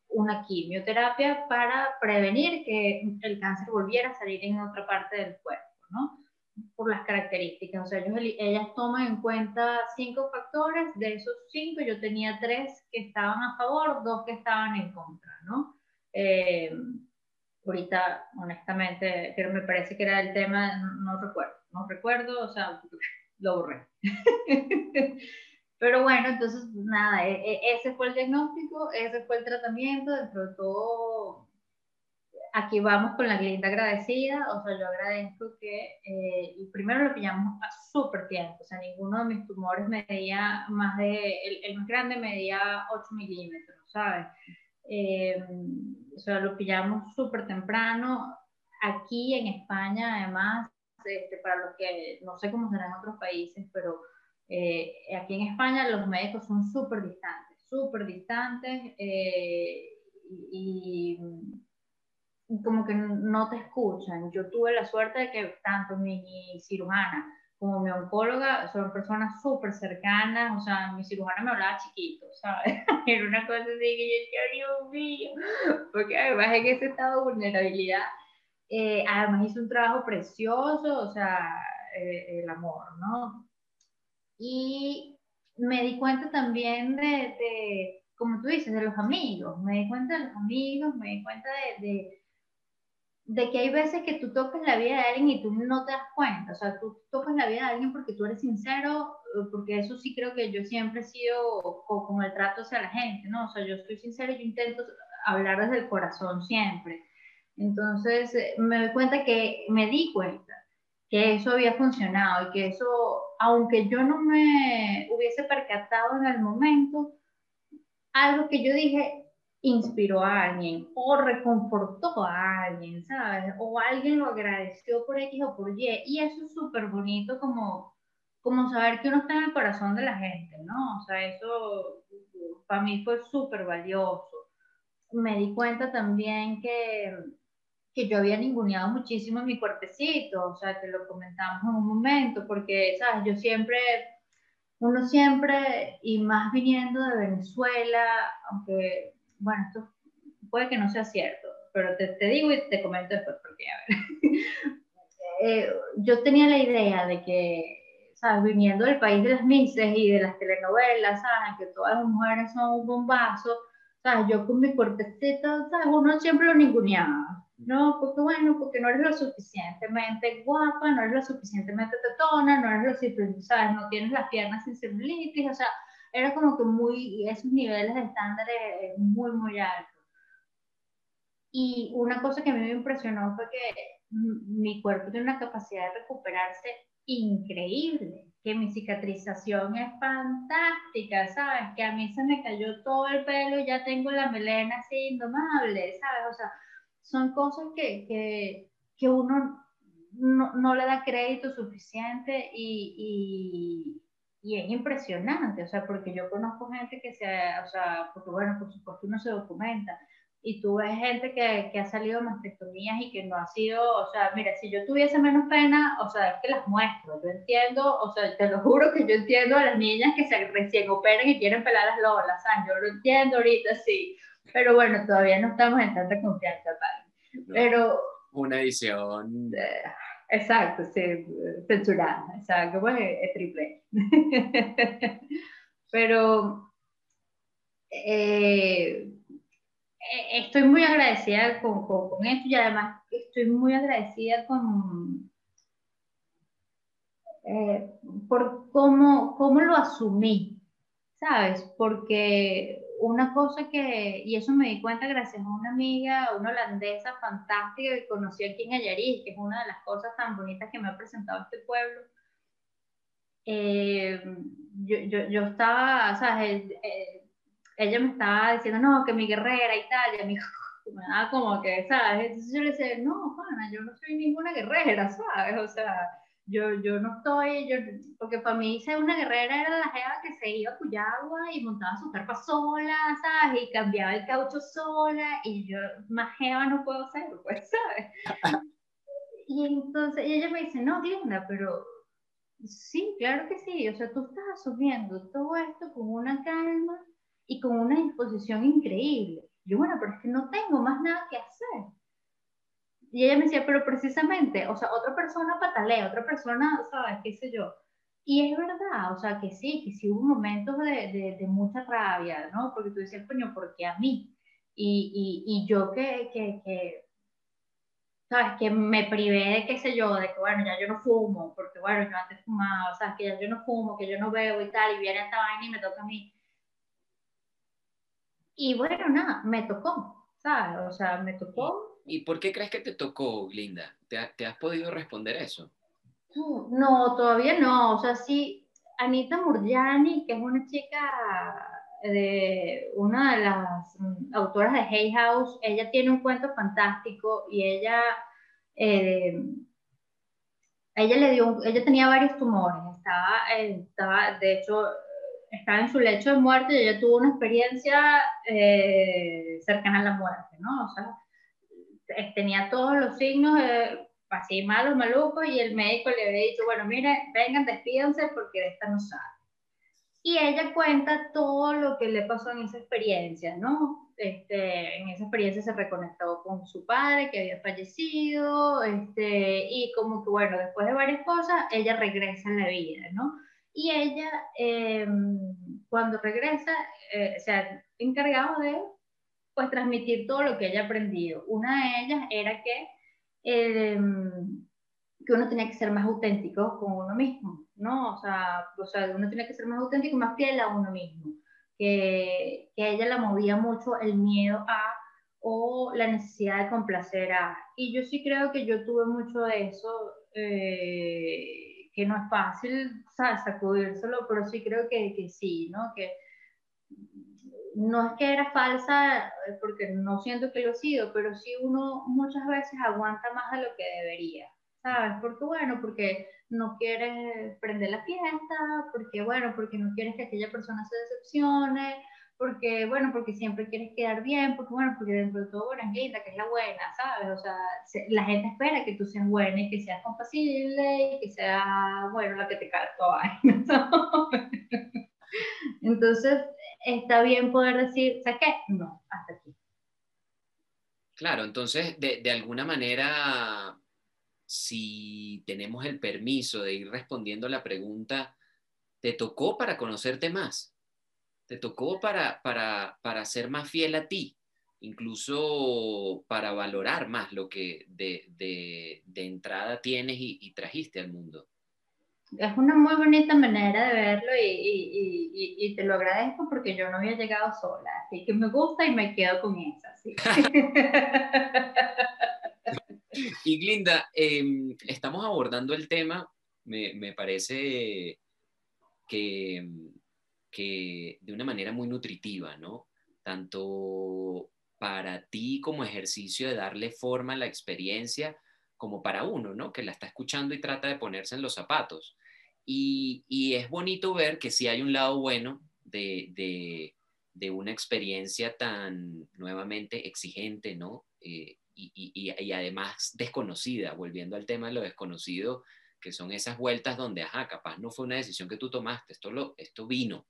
una quimioterapia para prevenir que el cáncer volviera a salir en otra parte del cuerpo, ¿no? Por las características. O sea, ellos, ellas toman en cuenta cinco factores, de esos cinco yo tenía tres que estaban a favor, dos que estaban en contra, ¿no? Eh, ahorita, honestamente, pero me parece que era el tema, no, recuerdo, no recuerdo, o sea, lo borré. pero bueno, entonces, nada, e, e, ese fue el diagnóstico, ese fue el tratamiento, dentro de todo aquí vamos con la clienta agradecida, o sea, yo agradezco que eh, primero lo pillamos a súper tiempo, o sea, ninguno de mis tumores medía más de, el, más grande medía 8 milímetros, ¿sabes? Eh, o sea, lo pillamos súper temprano. Aquí en España, además, este, para los que no sé cómo será en otros países, pero eh, aquí en España los médicos son súper distantes, súper distantes y como que no te escuchan. Yo tuve la suerte de que tanto mi cirujana como mi oncóloga son personas súper cercanas, o sea, mi cirujana me hablaba chiquito, ¿sabes? Era una cosa así que yo decía, Dios mío, porque además en ese estado de vulnerabilidad, eh, además hizo un trabajo precioso, o sea, eh, el amor, ¿no? Y me di cuenta también de, de, como tú dices, de los amigos, me di cuenta de los amigos, me di cuenta de de que hay veces que tú tocas la vida de alguien y tú no te das cuenta, o sea, tú tocas la vida de alguien porque tú eres sincero, eh, porque eso sí creo que yo siempre he sido con, el trato hacia la gente, ¿no? O sea, yo estoy sincero, yo intento hablar desde el corazón siempre. Entonces, eh, me doy cuenta que me di cuenta que eso había funcionado y que eso, aunque yo no me hubiese percatado en el momento, algo que yo dije, inspiró a alguien o reconfortó a alguien, ¿sabes? O alguien lo agradeció por X o por Y. Y eso es súper bonito como, como saber que uno está en el corazón de la gente, ¿no? O sea, eso para mí fue súper valioso. Me di cuenta también que, que yo había ninguneado muchísimo mi cuerpecito, o sea, que lo comentamos en un momento, porque, ¿sabes? Yo siempre uno siempre, y más viniendo de Venezuela, aunque bueno, esto puede que no sea cierto, pero te, te digo y te comento después porque, a ver, eh, yo tenía la idea de que, ¿sabes? Viniendo del país de las mises y de las telenovelas, ¿sabes? Que todas las mujeres son un bombazo, ¿sabes? Yo con mi cuerpecito, ¿sabes? Uno siempre lo ninguneaba. No, porque bueno, porque no eres lo suficientemente guapa, no eres lo suficientemente tetona, no eres lo suficientemente, ¿sabes? No tienes las piernas sin celulitis, o sea, era como que muy, esos niveles de estándares eh, muy, muy altos. Y una cosa que a mí me impresionó fue que mi cuerpo tiene una capacidad de recuperarse increíble, que mi cicatrización es fantástica, ¿sabes? Que a mí se me cayó todo el pelo y ya tengo la melena así indomable, ¿sabes? O sea, son cosas que, que, que uno no, no le da crédito suficiente y, y, es impresionante, o sea, porque yo conozco gente que se, o sea, porque bueno, por supuesto uno se documenta, y tú ves gente que, que ha salido mastectomías y que no ha sido, o sea, mira, si yo tuviese menos pena, o sea, es que las muestro, yo entiendo, o sea, te lo juro que yo entiendo a las niñas que se recién operan y quieren pelar las lolas, ¿sabes? Yo lo entiendo ahorita, sí, pero bueno, todavía no estamos en tanta confianza, ¿vale? Pero... Una edición... Eh, exacto, sí, censurada, o sea, como es, triple. pero... Eh, eh, estoy muy agradecida con, con, esto y además estoy muy agradecida con, eh, por cómo, cómo lo asumí, ¿sabes? Porque una cosa que, y eso me di cuenta gracias a una amiga, una holandesa fantástica que conocí aquí en Ayariz, que es una de las cosas tan bonitas que me ha presentado este pueblo. Eh, yo, yo, yo, estaba, ¿sabes? ella me estaba diciendo, no, que mi guerrera y tal, y a mí me daba como que, ¿sabes? Entonces yo le decía, no, Juana, yo no soy ninguna guerrera, ¿sabes? O sea, yo, yo no estoy, yo, porque para mí ser una guerrera era la jeva que se iba a Cuyagua y montaba su carpa sola, ¿sabes? Y cambiaba el caucho sola, y yo más jeva no puedo ser, pues, ¿sabes? y entonces ella me dice, no, Glenda, pero sí, claro que sí, o sea, tú estás asumiendo todo esto con una calma y con una disposición increíble. Yo, bueno, pero es que no tengo más nada que hacer. Y ella me decía, pero precisamente, o sea, otra persona patalea, otra persona, ¿sabes? ¿Qué sé yo? Y es verdad, o sea, que sí, que sí hubo momentos de, de, mucha rabia, ¿no? Porque tú decías, coño, ¿por qué a mí? Y, y, y yo que, que, que, ¿sabes? Que me privé de, qué sé yo, de que, bueno, ya yo no fumo, porque, bueno, yo antes fumaba, o sea, que ya yo no fumo, que yo no bebo y tal, y viene esta vaina y me toca a mí. Y bueno, nada, me tocó, ¿sabes? O sea, me tocó. ¿Y por qué crees que te tocó, Linda? ¿Te, te has podido responder eso? No, todavía no. O sea, sí, Anita Murjani, que es una chica de una de las autoras de Hay House, ella tiene un cuento fantástico y ella, eh, ella le dio, ella tenía varios tumores, estaba, eh, estaba, de hecho, estaba en su lecho de muerte y ella tuvo una experiencia eh, cercana a la muerte, ¿no? O sea, tenía todos los signos así malos, malucos, y el médico le había dicho, bueno, mire, vengan, despídense porque de esta no sabe. Y ella cuenta todo lo que le pasó en esa experiencia, ¿no? Este, en esa experiencia se reconectó con su padre que había fallecido, este, y como que, bueno, después de varias cosas, ella regresa a la vida, ¿no? y ella em, cuando regresa eh, se ha encargado de pues transmitir todo lo que ella aprendido. Una de ellas era que, em, que uno tenía que ser más auténtico con uno mismo, ¿no? O sea, o sea, uno tenía que ser más auténtico y más fiel a uno mismo. Que, que a ella la movía mucho el miedo a o la necesidad de complacer a. Y yo sí creo que yo tuve mucho de eso. Eh, que no es fácil ¿sabes? sacudírselo, pero sí creo que, que sí, ¿no? Que no es que era falsa, porque no siento que lo he sido, pero sí uno muchas veces aguanta más de lo que debería, ¿sabes? Porque bueno, porque no quieres prender la fiesta, porque bueno, porque no quieres que aquella persona se decepcione, porque, bueno, porque siempre quieres quedar bien, porque, bueno, porque dentro de todo, bueno, es linda, que es la buena, ¿sabes? O sea, la gente espera que tú seas buena y que seas compasible y que sea, bueno, la que te cae toda Entonces, está bien poder decir, ¿sabes qué? No, hasta aquí. Claro, entonces, de, de alguna manera, si tenemos el permiso de ir respondiendo la pregunta, ¿te tocó para conocerte más? te tocó para, para, para ser más fiel a ti, incluso para valorar más lo que de, de, de entrada tienes y, y, trajiste al mundo. Es una muy bonita manera de verlo y, y, y, te lo agradezco porque yo no había llegado sola, así que me gusta y me quedo con esa. y Glinda, em, estamos abordando el tema, me, me parece que que de una manera muy nutritiva, ¿no? Tanto para ti como ejercicio de darle forma a la experiencia, como para uno, ¿no? Que la está escuchando y trata de ponerse en los zapatos. Y, es bonito ver que sí hay un lado bueno de, una experiencia tan nuevamente exigente, ¿no? Eh, y, además desconocida, volviendo al tema de lo desconocido, que son esas vueltas donde, ajá, capaz no fue una decisión que tú tomaste, esto, lo, esto vino,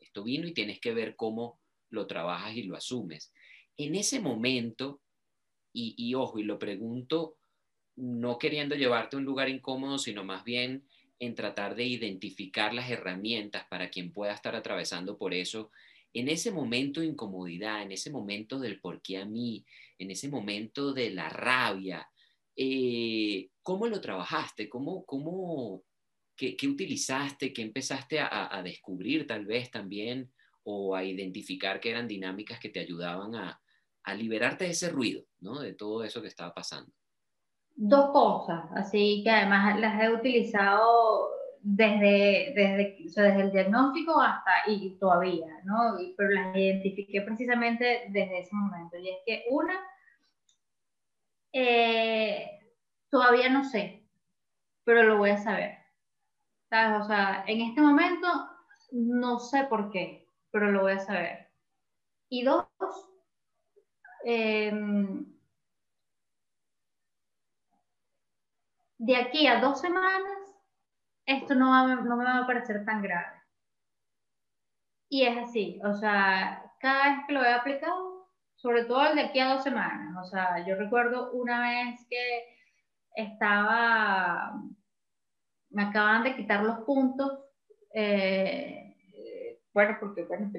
esto vino y tienes que ver cómo lo trabajas y lo asumes. En ese momento, y, ojo, y lo pregunto no queriendo llevarte a un lugar incómodo, sino más bien en tratar de identificar las herramientas para quien pueda estar atravesando por eso, en ese momento de incomodidad, en ese momento del por qué a mí, en ese momento de la rabia, eh, ¿cómo lo trabajaste? ¿Cómo, cómo, qué, utilizaste? ¿Qué empezaste a, descubrir tal vez también? O a identificar que eran dinámicas que te ayudaban a, a liberarte de ese ruido, ¿no? De todo eso que estaba pasando dos cosas, así que además las he utilizado desde, desde, desde el diagnóstico hasta y todavía, ¿no? Pero las identifiqué precisamente desde ese momento. Y es que una, eh, todavía no sé, pero lo voy a saber. ¿Sabes? O sea, en este momento no sé por qué, pero lo voy a saber. Y dos, eh, de aquí a dos semanas, esto no, no me va a parecer tan grave. Y es así, o sea, cada vez que lo he aplicado, sobre todo el de aquí a dos semanas, o sea, yo recuerdo una vez que estaba, me acaban de quitar los puntos, eh, bueno, porque bueno,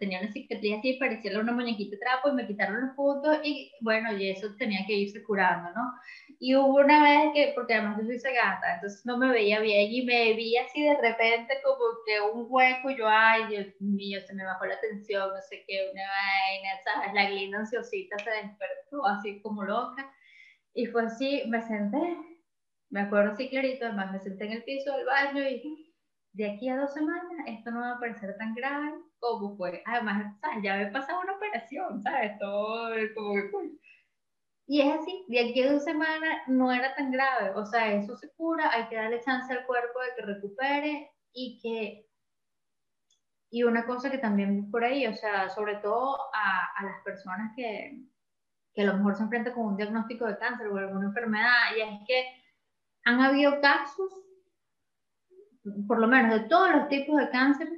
tenía una cicatriz así, parecía una muñequita de trapo y me quitaron los puntos y bueno, y eso tenía que irse curando, ¿no? Y hubo una vez que, porque además yo soy cegata, entonces no me veía bien y me vi así de repente como que un hueco yo, ay, Dios mío, se me bajó la tensión, no sé qué, una vaina, ¿sabes? La glina ansiosita se despertó así como loca y fue así, me senté, me acuerdo así clarito, además me senté en el piso del baño y de aquí a dos semanas esto no va a parecer tan grave como fue. Además, ¿sabes? ya me pasado una operación, ¿sabes? Todo como que Y es así, de aquí a dos semanas no era tan grave, o sea, eso se cura, hay que darle chance al cuerpo de que recupere y que... Y una cosa que también por ahí, o sea, sobre todo a, a las personas que, que a lo mejor se enfrentan con un diagnóstico de cáncer o alguna enfermedad, y es que han habido casos por lo menos de todos los tipos de cáncer,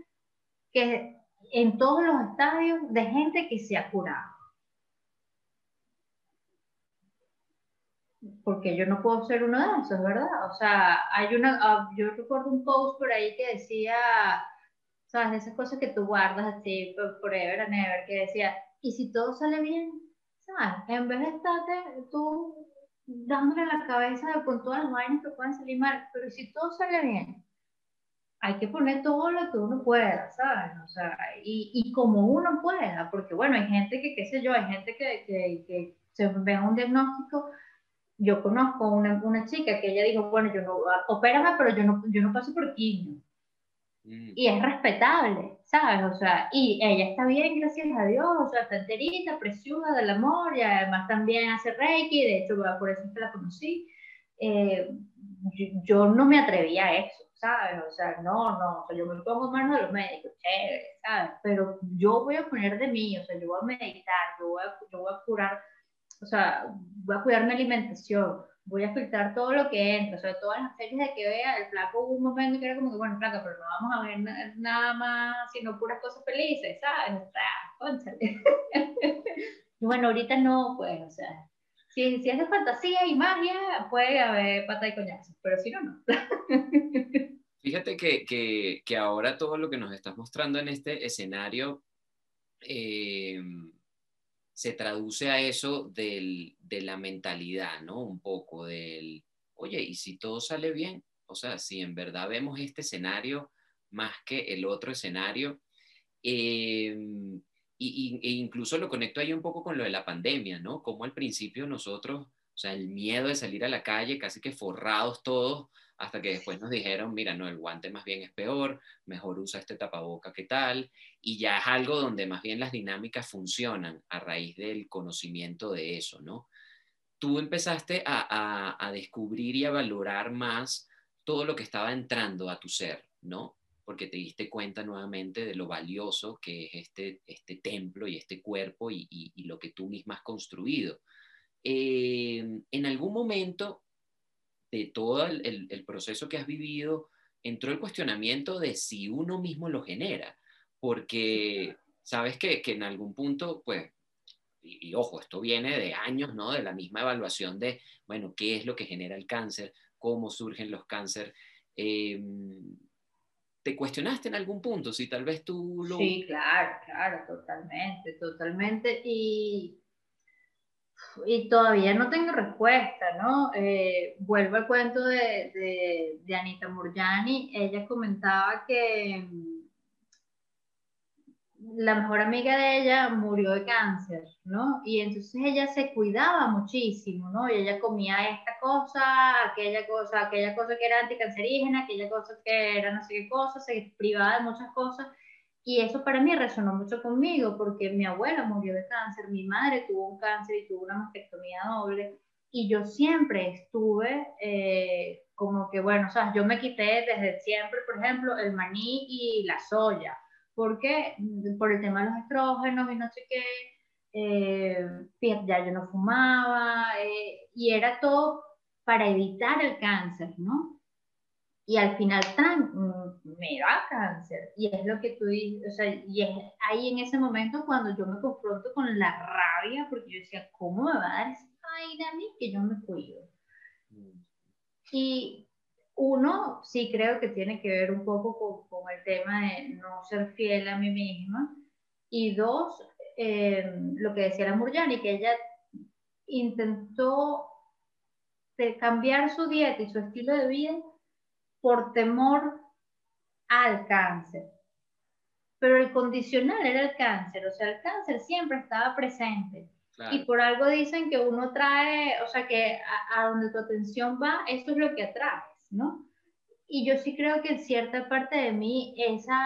que en todos los estadios de gente que se ha curado. Porque yo no puedo ser uno de esos, ¿verdad? O sea, hay una, ah, yo recuerdo un post por ahí que decía, ¿sabes? De esas cosas que tú guardas así, forever and ever, que decía, ¿y si todo sale bien? ¿Sabes? En vez de estarte tú dándole la cabeza con todas las vainas que pueden salir mal, pero si todo sale bien, hay que poner todo lo que uno pueda, ¿sabes? O sea, y, y como uno pueda, porque bueno, hay gente que, qué sé yo, hay gente que, que, que se ve un diagnóstico. Yo conozco una, una, chica que ella dijo, bueno, yo no, opérame, pero yo no, yo no paso por quimio. Mm. Y es respetable, ¿sabes? O sea, y ella está bien, gracias a Dios, o sea, está enterita, preciosa del amor, y además también hace Reiki, de hecho, por eso es que la conocí. Eh, yo no me atrevía a eso. ¿Sabes? O sea, no, no, o sea, yo me pongo en manos de los médicos, chévere, ¿sabes? Pero yo voy a poner de mí, o sea, yo voy a meditar, yo voy a, yo voy a curar, o sea, voy a cuidar mi alimentación, voy a filtrar todo lo que entra, o sea, todas las series de que vea, el flaco un momento que era como que, bueno, flaco, pero no vamos a ver nada más, sino puras cosas felices, ¿sabes? O sea, bueno, ahorita no, pues, o sea, si, si es de fantasía y magia, puede haber pata y coñazo, pero si no, no. Fíjate que, que, ahora todo lo que nos estás mostrando en este escenario eh, se traduce a eso del, de la mentalidad, ¿no? Un poco del, oye, ¿y si todo sale bien? O sea, si en verdad vemos este escenario más que el otro escenario, eh, y, e incluso lo conecto ahí un poco con lo de la pandemia, ¿no? Como al principio nosotros, o sea, el miedo de salir a la calle, casi que forrados todos, hasta que después nos dijeron, mira, no, el guante más bien es peor, mejor usa este tapaboca que tal, y ya es algo donde más bien las dinámicas funcionan a raíz del conocimiento de eso, ¿no? tú empezaste a, a, descubrir y a valorar más todo lo que estaba entrando a tu ser, ¿no? Porque te diste cuenta nuevamente de lo valioso que es este, este templo y este cuerpo y, y, lo que tú misma has construido. Eh, en algún momento de todo el, el, proceso que has vivido, entró el cuestionamiento de si uno mismo lo genera, porque sabes que, que en algún punto, pues, y, ojo, esto viene de años, ¿no? De la misma evaluación de, bueno, qué es lo que genera el cáncer, cómo surgen los cánceres. Em, ¿Te cuestionaste en algún punto si tal vez tú lo... Sí, claro, claro, totalmente, totalmente. Y, y todavía no tengo respuesta, ¿no? Eh, vuelvo al cuento de, de, de Anita Murjani. Ella comentaba que la mejor amiga de ella murió de cáncer, ¿no? Y entonces ella se cuidaba muchísimo, ¿no? Y ella comía esta cosa, aquella cosa, aquella cosa que era anticancerígena, aquella cosa que era no sé qué cosa, se privaba de muchas cosas. Y eso para mí resonó mucho conmigo porque mi abuela murió de cáncer, mi madre tuvo un cáncer y tuvo una mastectomía doble. Y yo siempre estuve eh, como que, bueno, o sea, yo me quité desde siempre, por ejemplo, el maní y la soya porque mm, por el tema de los estrógenos y no sé qué, eh, ya yo no fumaba, eh, y era todo para evitar el cáncer, ¿no? Y al final tan, mm, me da cáncer, y es lo que tú dices, o sea, y es ahí en ese momento cuando yo me confronto con la rabia, porque yo decía, ¿cómo me va a dar esa vaina a mí que yo me cuido? Mm. Y uno, sí creo que tiene que ver un poco con, el tema de no ser fiel a mí misma. Y dos, eh, lo que decía la Murjani, que ella intentó cambiar su dieta y su estilo de vida por temor al cáncer. Pero el condicional era el cáncer, o sea, el cáncer siempre estaba presente. Y por algo dicen que uno trae, o sea, que a, a donde tu atención va, eso es lo que atrae. ¿No? Y yo sí creo que en cierta parte de mí esa,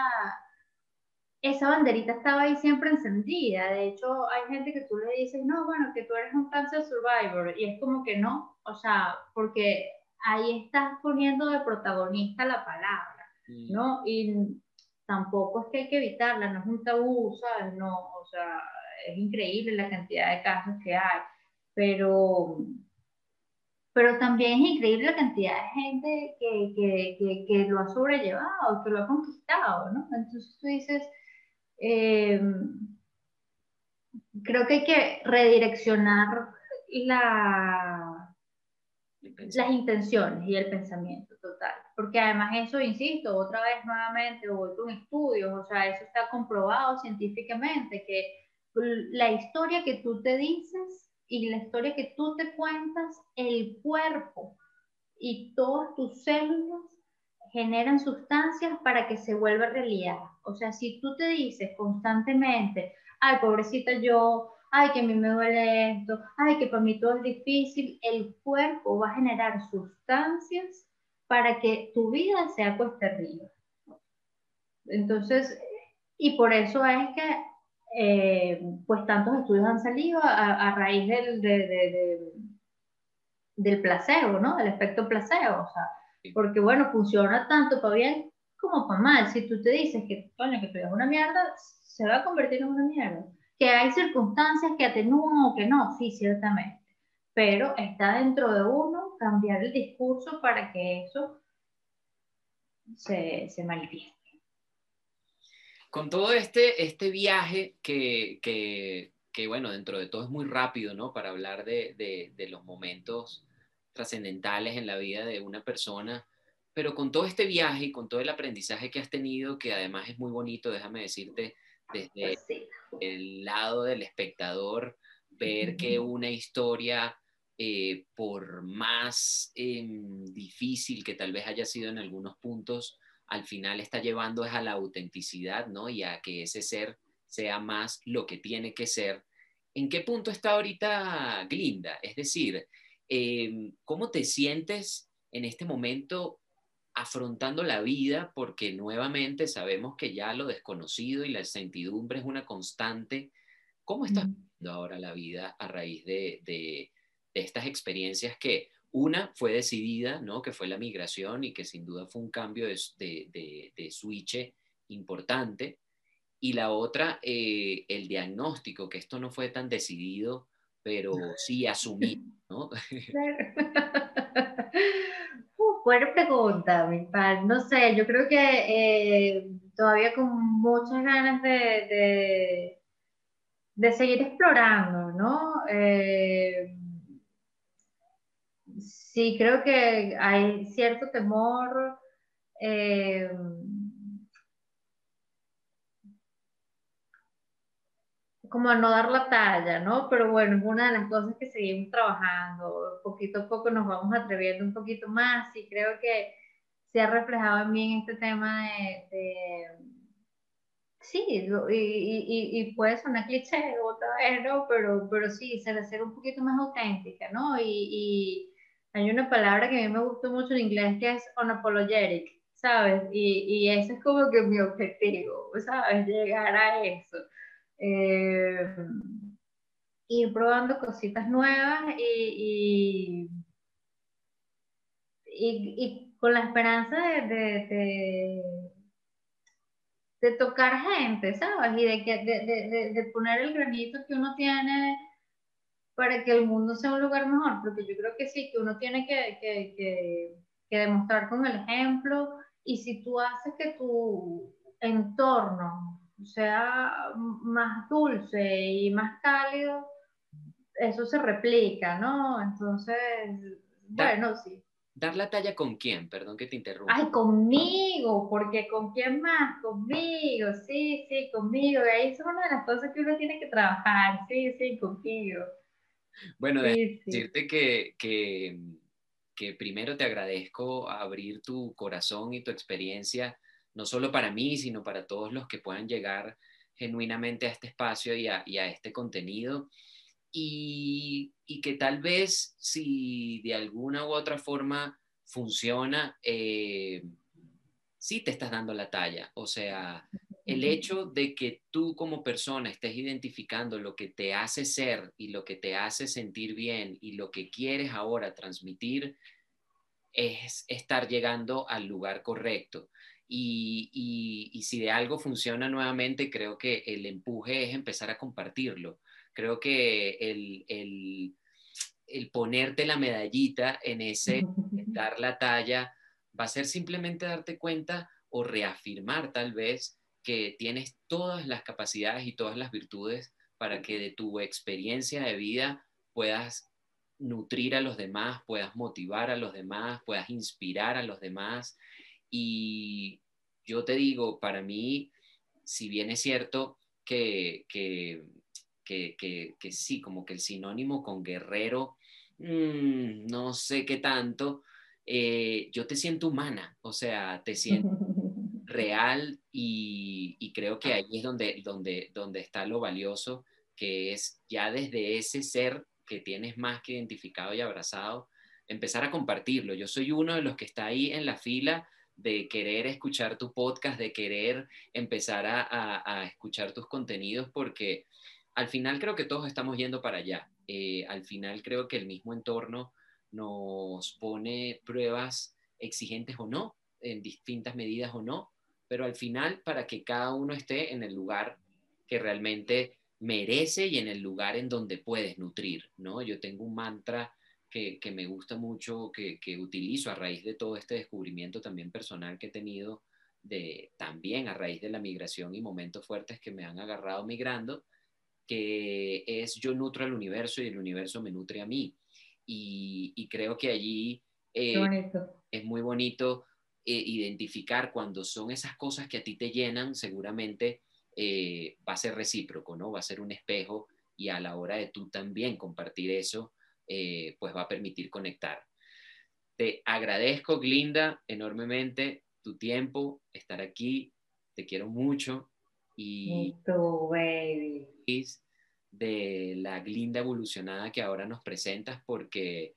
esa banderita estaba ahí siempre encendida. De hecho, hay gente que tú le dices, no, bueno, que tú eres un cancer survivor. Y es como que no, o sea, porque ahí estás poniendo de protagonista la palabra. ¿no? Y tampoco es que hay que evitarla, no es un tabú, ¿sabes? No, o sea, es increíble la cantidad de casos que hay, pero pero también es increíble la cantidad de gente que, que, que, lo ha sobrellevado, que lo ha conquistado, ¿no? Entonces tú dices, em, creo que hay que redireccionar la, las intenciones y el pensamiento total, porque además eso, insisto, otra vez nuevamente, voy con estudios, o sea, eso está comprobado científicamente, que la historia que tú te dices y la historia que tú te cuentas, el cuerpo y todas tus células generan sustancias para que se vuelva realidad. O sea, si tú te dices constantemente, ay, pobrecita yo, ay, que a mí me duele esto, ay, que para mí todo es difícil, el cuerpo va a generar sustancias para que tu vida sea cuesta arriba. Entonces, y por eso es que eh, pues tantos estudios han salido a, raíz del, del placebo, ¿no? Del efecto placebo, o sea, porque bueno, funciona tanto para bien como para mal. Si tú te dices que, que tú eres una mierda, se va a convertir en una mierda. Que hay circunstancias que atenúan o que no, sí, ciertamente. Pero está dentro de uno cambiar el discurso para que eso se, se manifieste con todo este, este viaje que, que, bueno, dentro de todo es muy rápido, ¿no? Para hablar de, de, los momentos trascendentales en la vida de una persona, pero con todo este viaje y con todo el aprendizaje que has tenido, que además es muy bonito, déjame decirte, desde el lado del espectador, ver que una historia, eh, por más em, difícil que tal vez haya sido en algunos puntos, al final está llevando es a la autenticidad, ¿no? Y a que ese ser sea más lo que tiene que ser. ¿En qué punto está ahorita Glinda? Es decir, em, ¿cómo te sientes en este momento afrontando la vida? Porque nuevamente sabemos que ya lo desconocido y la incertidumbre es una constante. ¿Cómo estás viendo ahora la vida a raíz de, estas experiencias que una fue decidida, ¿no? Que fue la migración y que sin duda fue un cambio de, de, de, switch importante. Y la otra, eh, el diagnóstico, que esto no fue tan decidido, pero sí asumido, ¿no? buena pregunta, mi pan. No sé, yo creo que eh, todavía con muchas ganas de, de, seguir explorando, ¿no? Eh, sí, creo que hay cierto temor. Eh, como a no dar la talla, ¿no? Pero bueno, es una de las cosas que seguimos trabajando. Poquito a poco nos vamos atreviendo un poquito más y creo que se ha reflejado en mí en este tema de... sí, y, y, y, puede sonar cliché otra vez, ¿no? Pero, pero sí, ser, ser un poquito más auténtica, ¿no? Y, hay una palabra que a mí me gustó mucho en inglés que es unapologetic, ¿sabes? Y, y ese es como que mi objetivo, ¿sabes? Llegar a eso eh, ir probando cositas nuevas y, y, con la esperanza de, de, tocar gente, ¿sabes? Y de, que, de, poner el granito que uno tiene para que el mundo sea un lugar mejor, porque yo creo que sí, que uno tiene que, que, que demostrar con el ejemplo y si tú haces que tu entorno sea más dulce y más cálido, eso se replica, ¿no? Entonces, bueno, sí. ¿Dar la talla con quién? Perdón que te interrumpa. Ay, conmigo, porque ¿con quién más? Conmigo, sí, sí, conmigo. Y ahí es una de las cosas que uno tiene que trabajar, sí, sí, conmigo. Bueno, decirte que, que, que primero te agradezco abrir tu corazón y tu experiencia no solo para mí, sino para todos los que puedan llegar genuinamente a este espacio y a, este contenido. Y, que tal vez si de alguna u otra forma funciona, eh, sí te estás dando la talla. O sea, el hecho de que tú como persona estés identificando lo que te hace ser y lo que te hace sentir bien y lo que quieres ahora transmitir, es estar llegando al lugar correcto. Y, si de algo funciona nuevamente, creo que el empuje es empezar a compartirlo. Creo que el, el, ponerte la medallita en ese, dar la talla, va a ser simplemente darte cuenta o reafirmar tal vez que tienes todas las capacidades y todas las virtudes para que de tu experiencia de vida puedas nutrir a los demás, puedas motivar a los demás, puedas inspirar a los demás. Y yo te digo, para mí, si bien es cierto que, que, que, sí, como que el sinónimo con guerrero, mm, no sé qué tanto, eh, yo te siento humana, o sea, te siento real y, y, creo que ahí es donde, donde, donde está lo valioso, que es ya desde ese ser que tienes más que identificado y abrazado, empezar a compartirlo. Yo soy uno de los que está ahí en la fila de querer escuchar tu podcast, de querer empezar a, escuchar tus contenidos, porque al final creo que todos estamos yendo para allá. Eh, al final creo que el mismo entorno nos pone pruebas exigentes o no, en distintas medidas o no, pero al final para que cada uno esté en el lugar que realmente merece y en el lugar en donde puedes nutrir, ¿no? Yo tengo un mantra que, me gusta mucho, que, utilizo a raíz de todo este descubrimiento también personal que he tenido, de, también a raíz de la migración y momentos fuertes que me han agarrado migrando, que es yo nutro al universo y el universo me nutre a mí. Y, creo que allí eh, es muy bonito eh, identificar cuando son esas cosas que a ti te llenan, seguramente eh, va a ser recíproco, ¿no? Va a ser un espejo y a la hora de tú también compartir eso, eh, pues va a permitir conectar. Te agradezco, Glinda, enormemente tu tiempo, estar aquí. Te quiero mucho. Y baby. de la Glinda evolucionada que ahora nos presentas porque,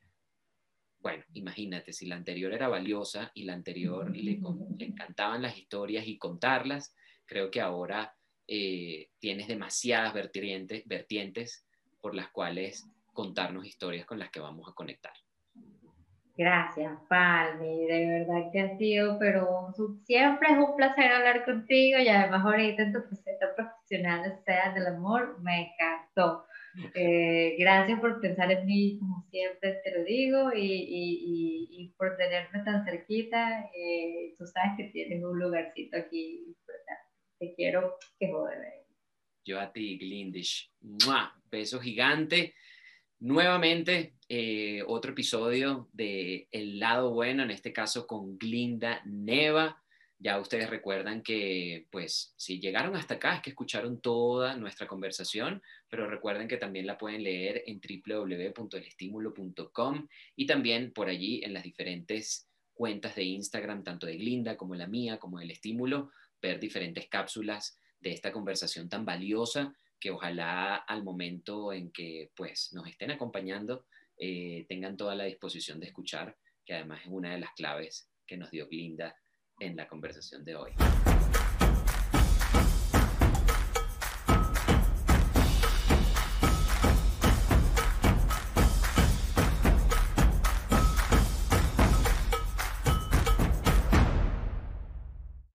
bueno, imagínate, si la anterior era valiosa y la anterior le, encantaban las historias y contarlas, creo que ahora eh, tienes demasiadas vertientes, vertientes por las cuales contarnos historias con las que vamos a conectar. Gracias, Palmi. De verdad que ha sido, pero siempre es un placer hablar contigo y además ahorita en tu faceta profesional, sea del amor, me encantó. Eh, gracias por pensar en mí, como siempre te lo digo, y, y, y, por tenerme tan cerquita. Eh, tú sabes que tienes un lugarcito aquí. Te quiero que joder. Yo a ti, Glindish. Beso gigante. Nuevamente, eh, otro episodio de El lado bueno, en este caso con Glinda Neva. Ya ustedes recuerdan que, pues, si llegaron hasta acá es que escucharon toda nuestra conversación, pero recuerden que también la pueden leer en www.elestimulo.com y también por allí en las diferentes cuentas de Instagram, tanto de Glinda como la mía, como del Estímulo, ver diferentes cápsulas de esta conversación tan valiosa que ojalá al momento en que pues, nos estén acompañando eh, tengan toda la disposición de escuchar, que además es una de las claves que nos dio Glinda en la conversación de hoy.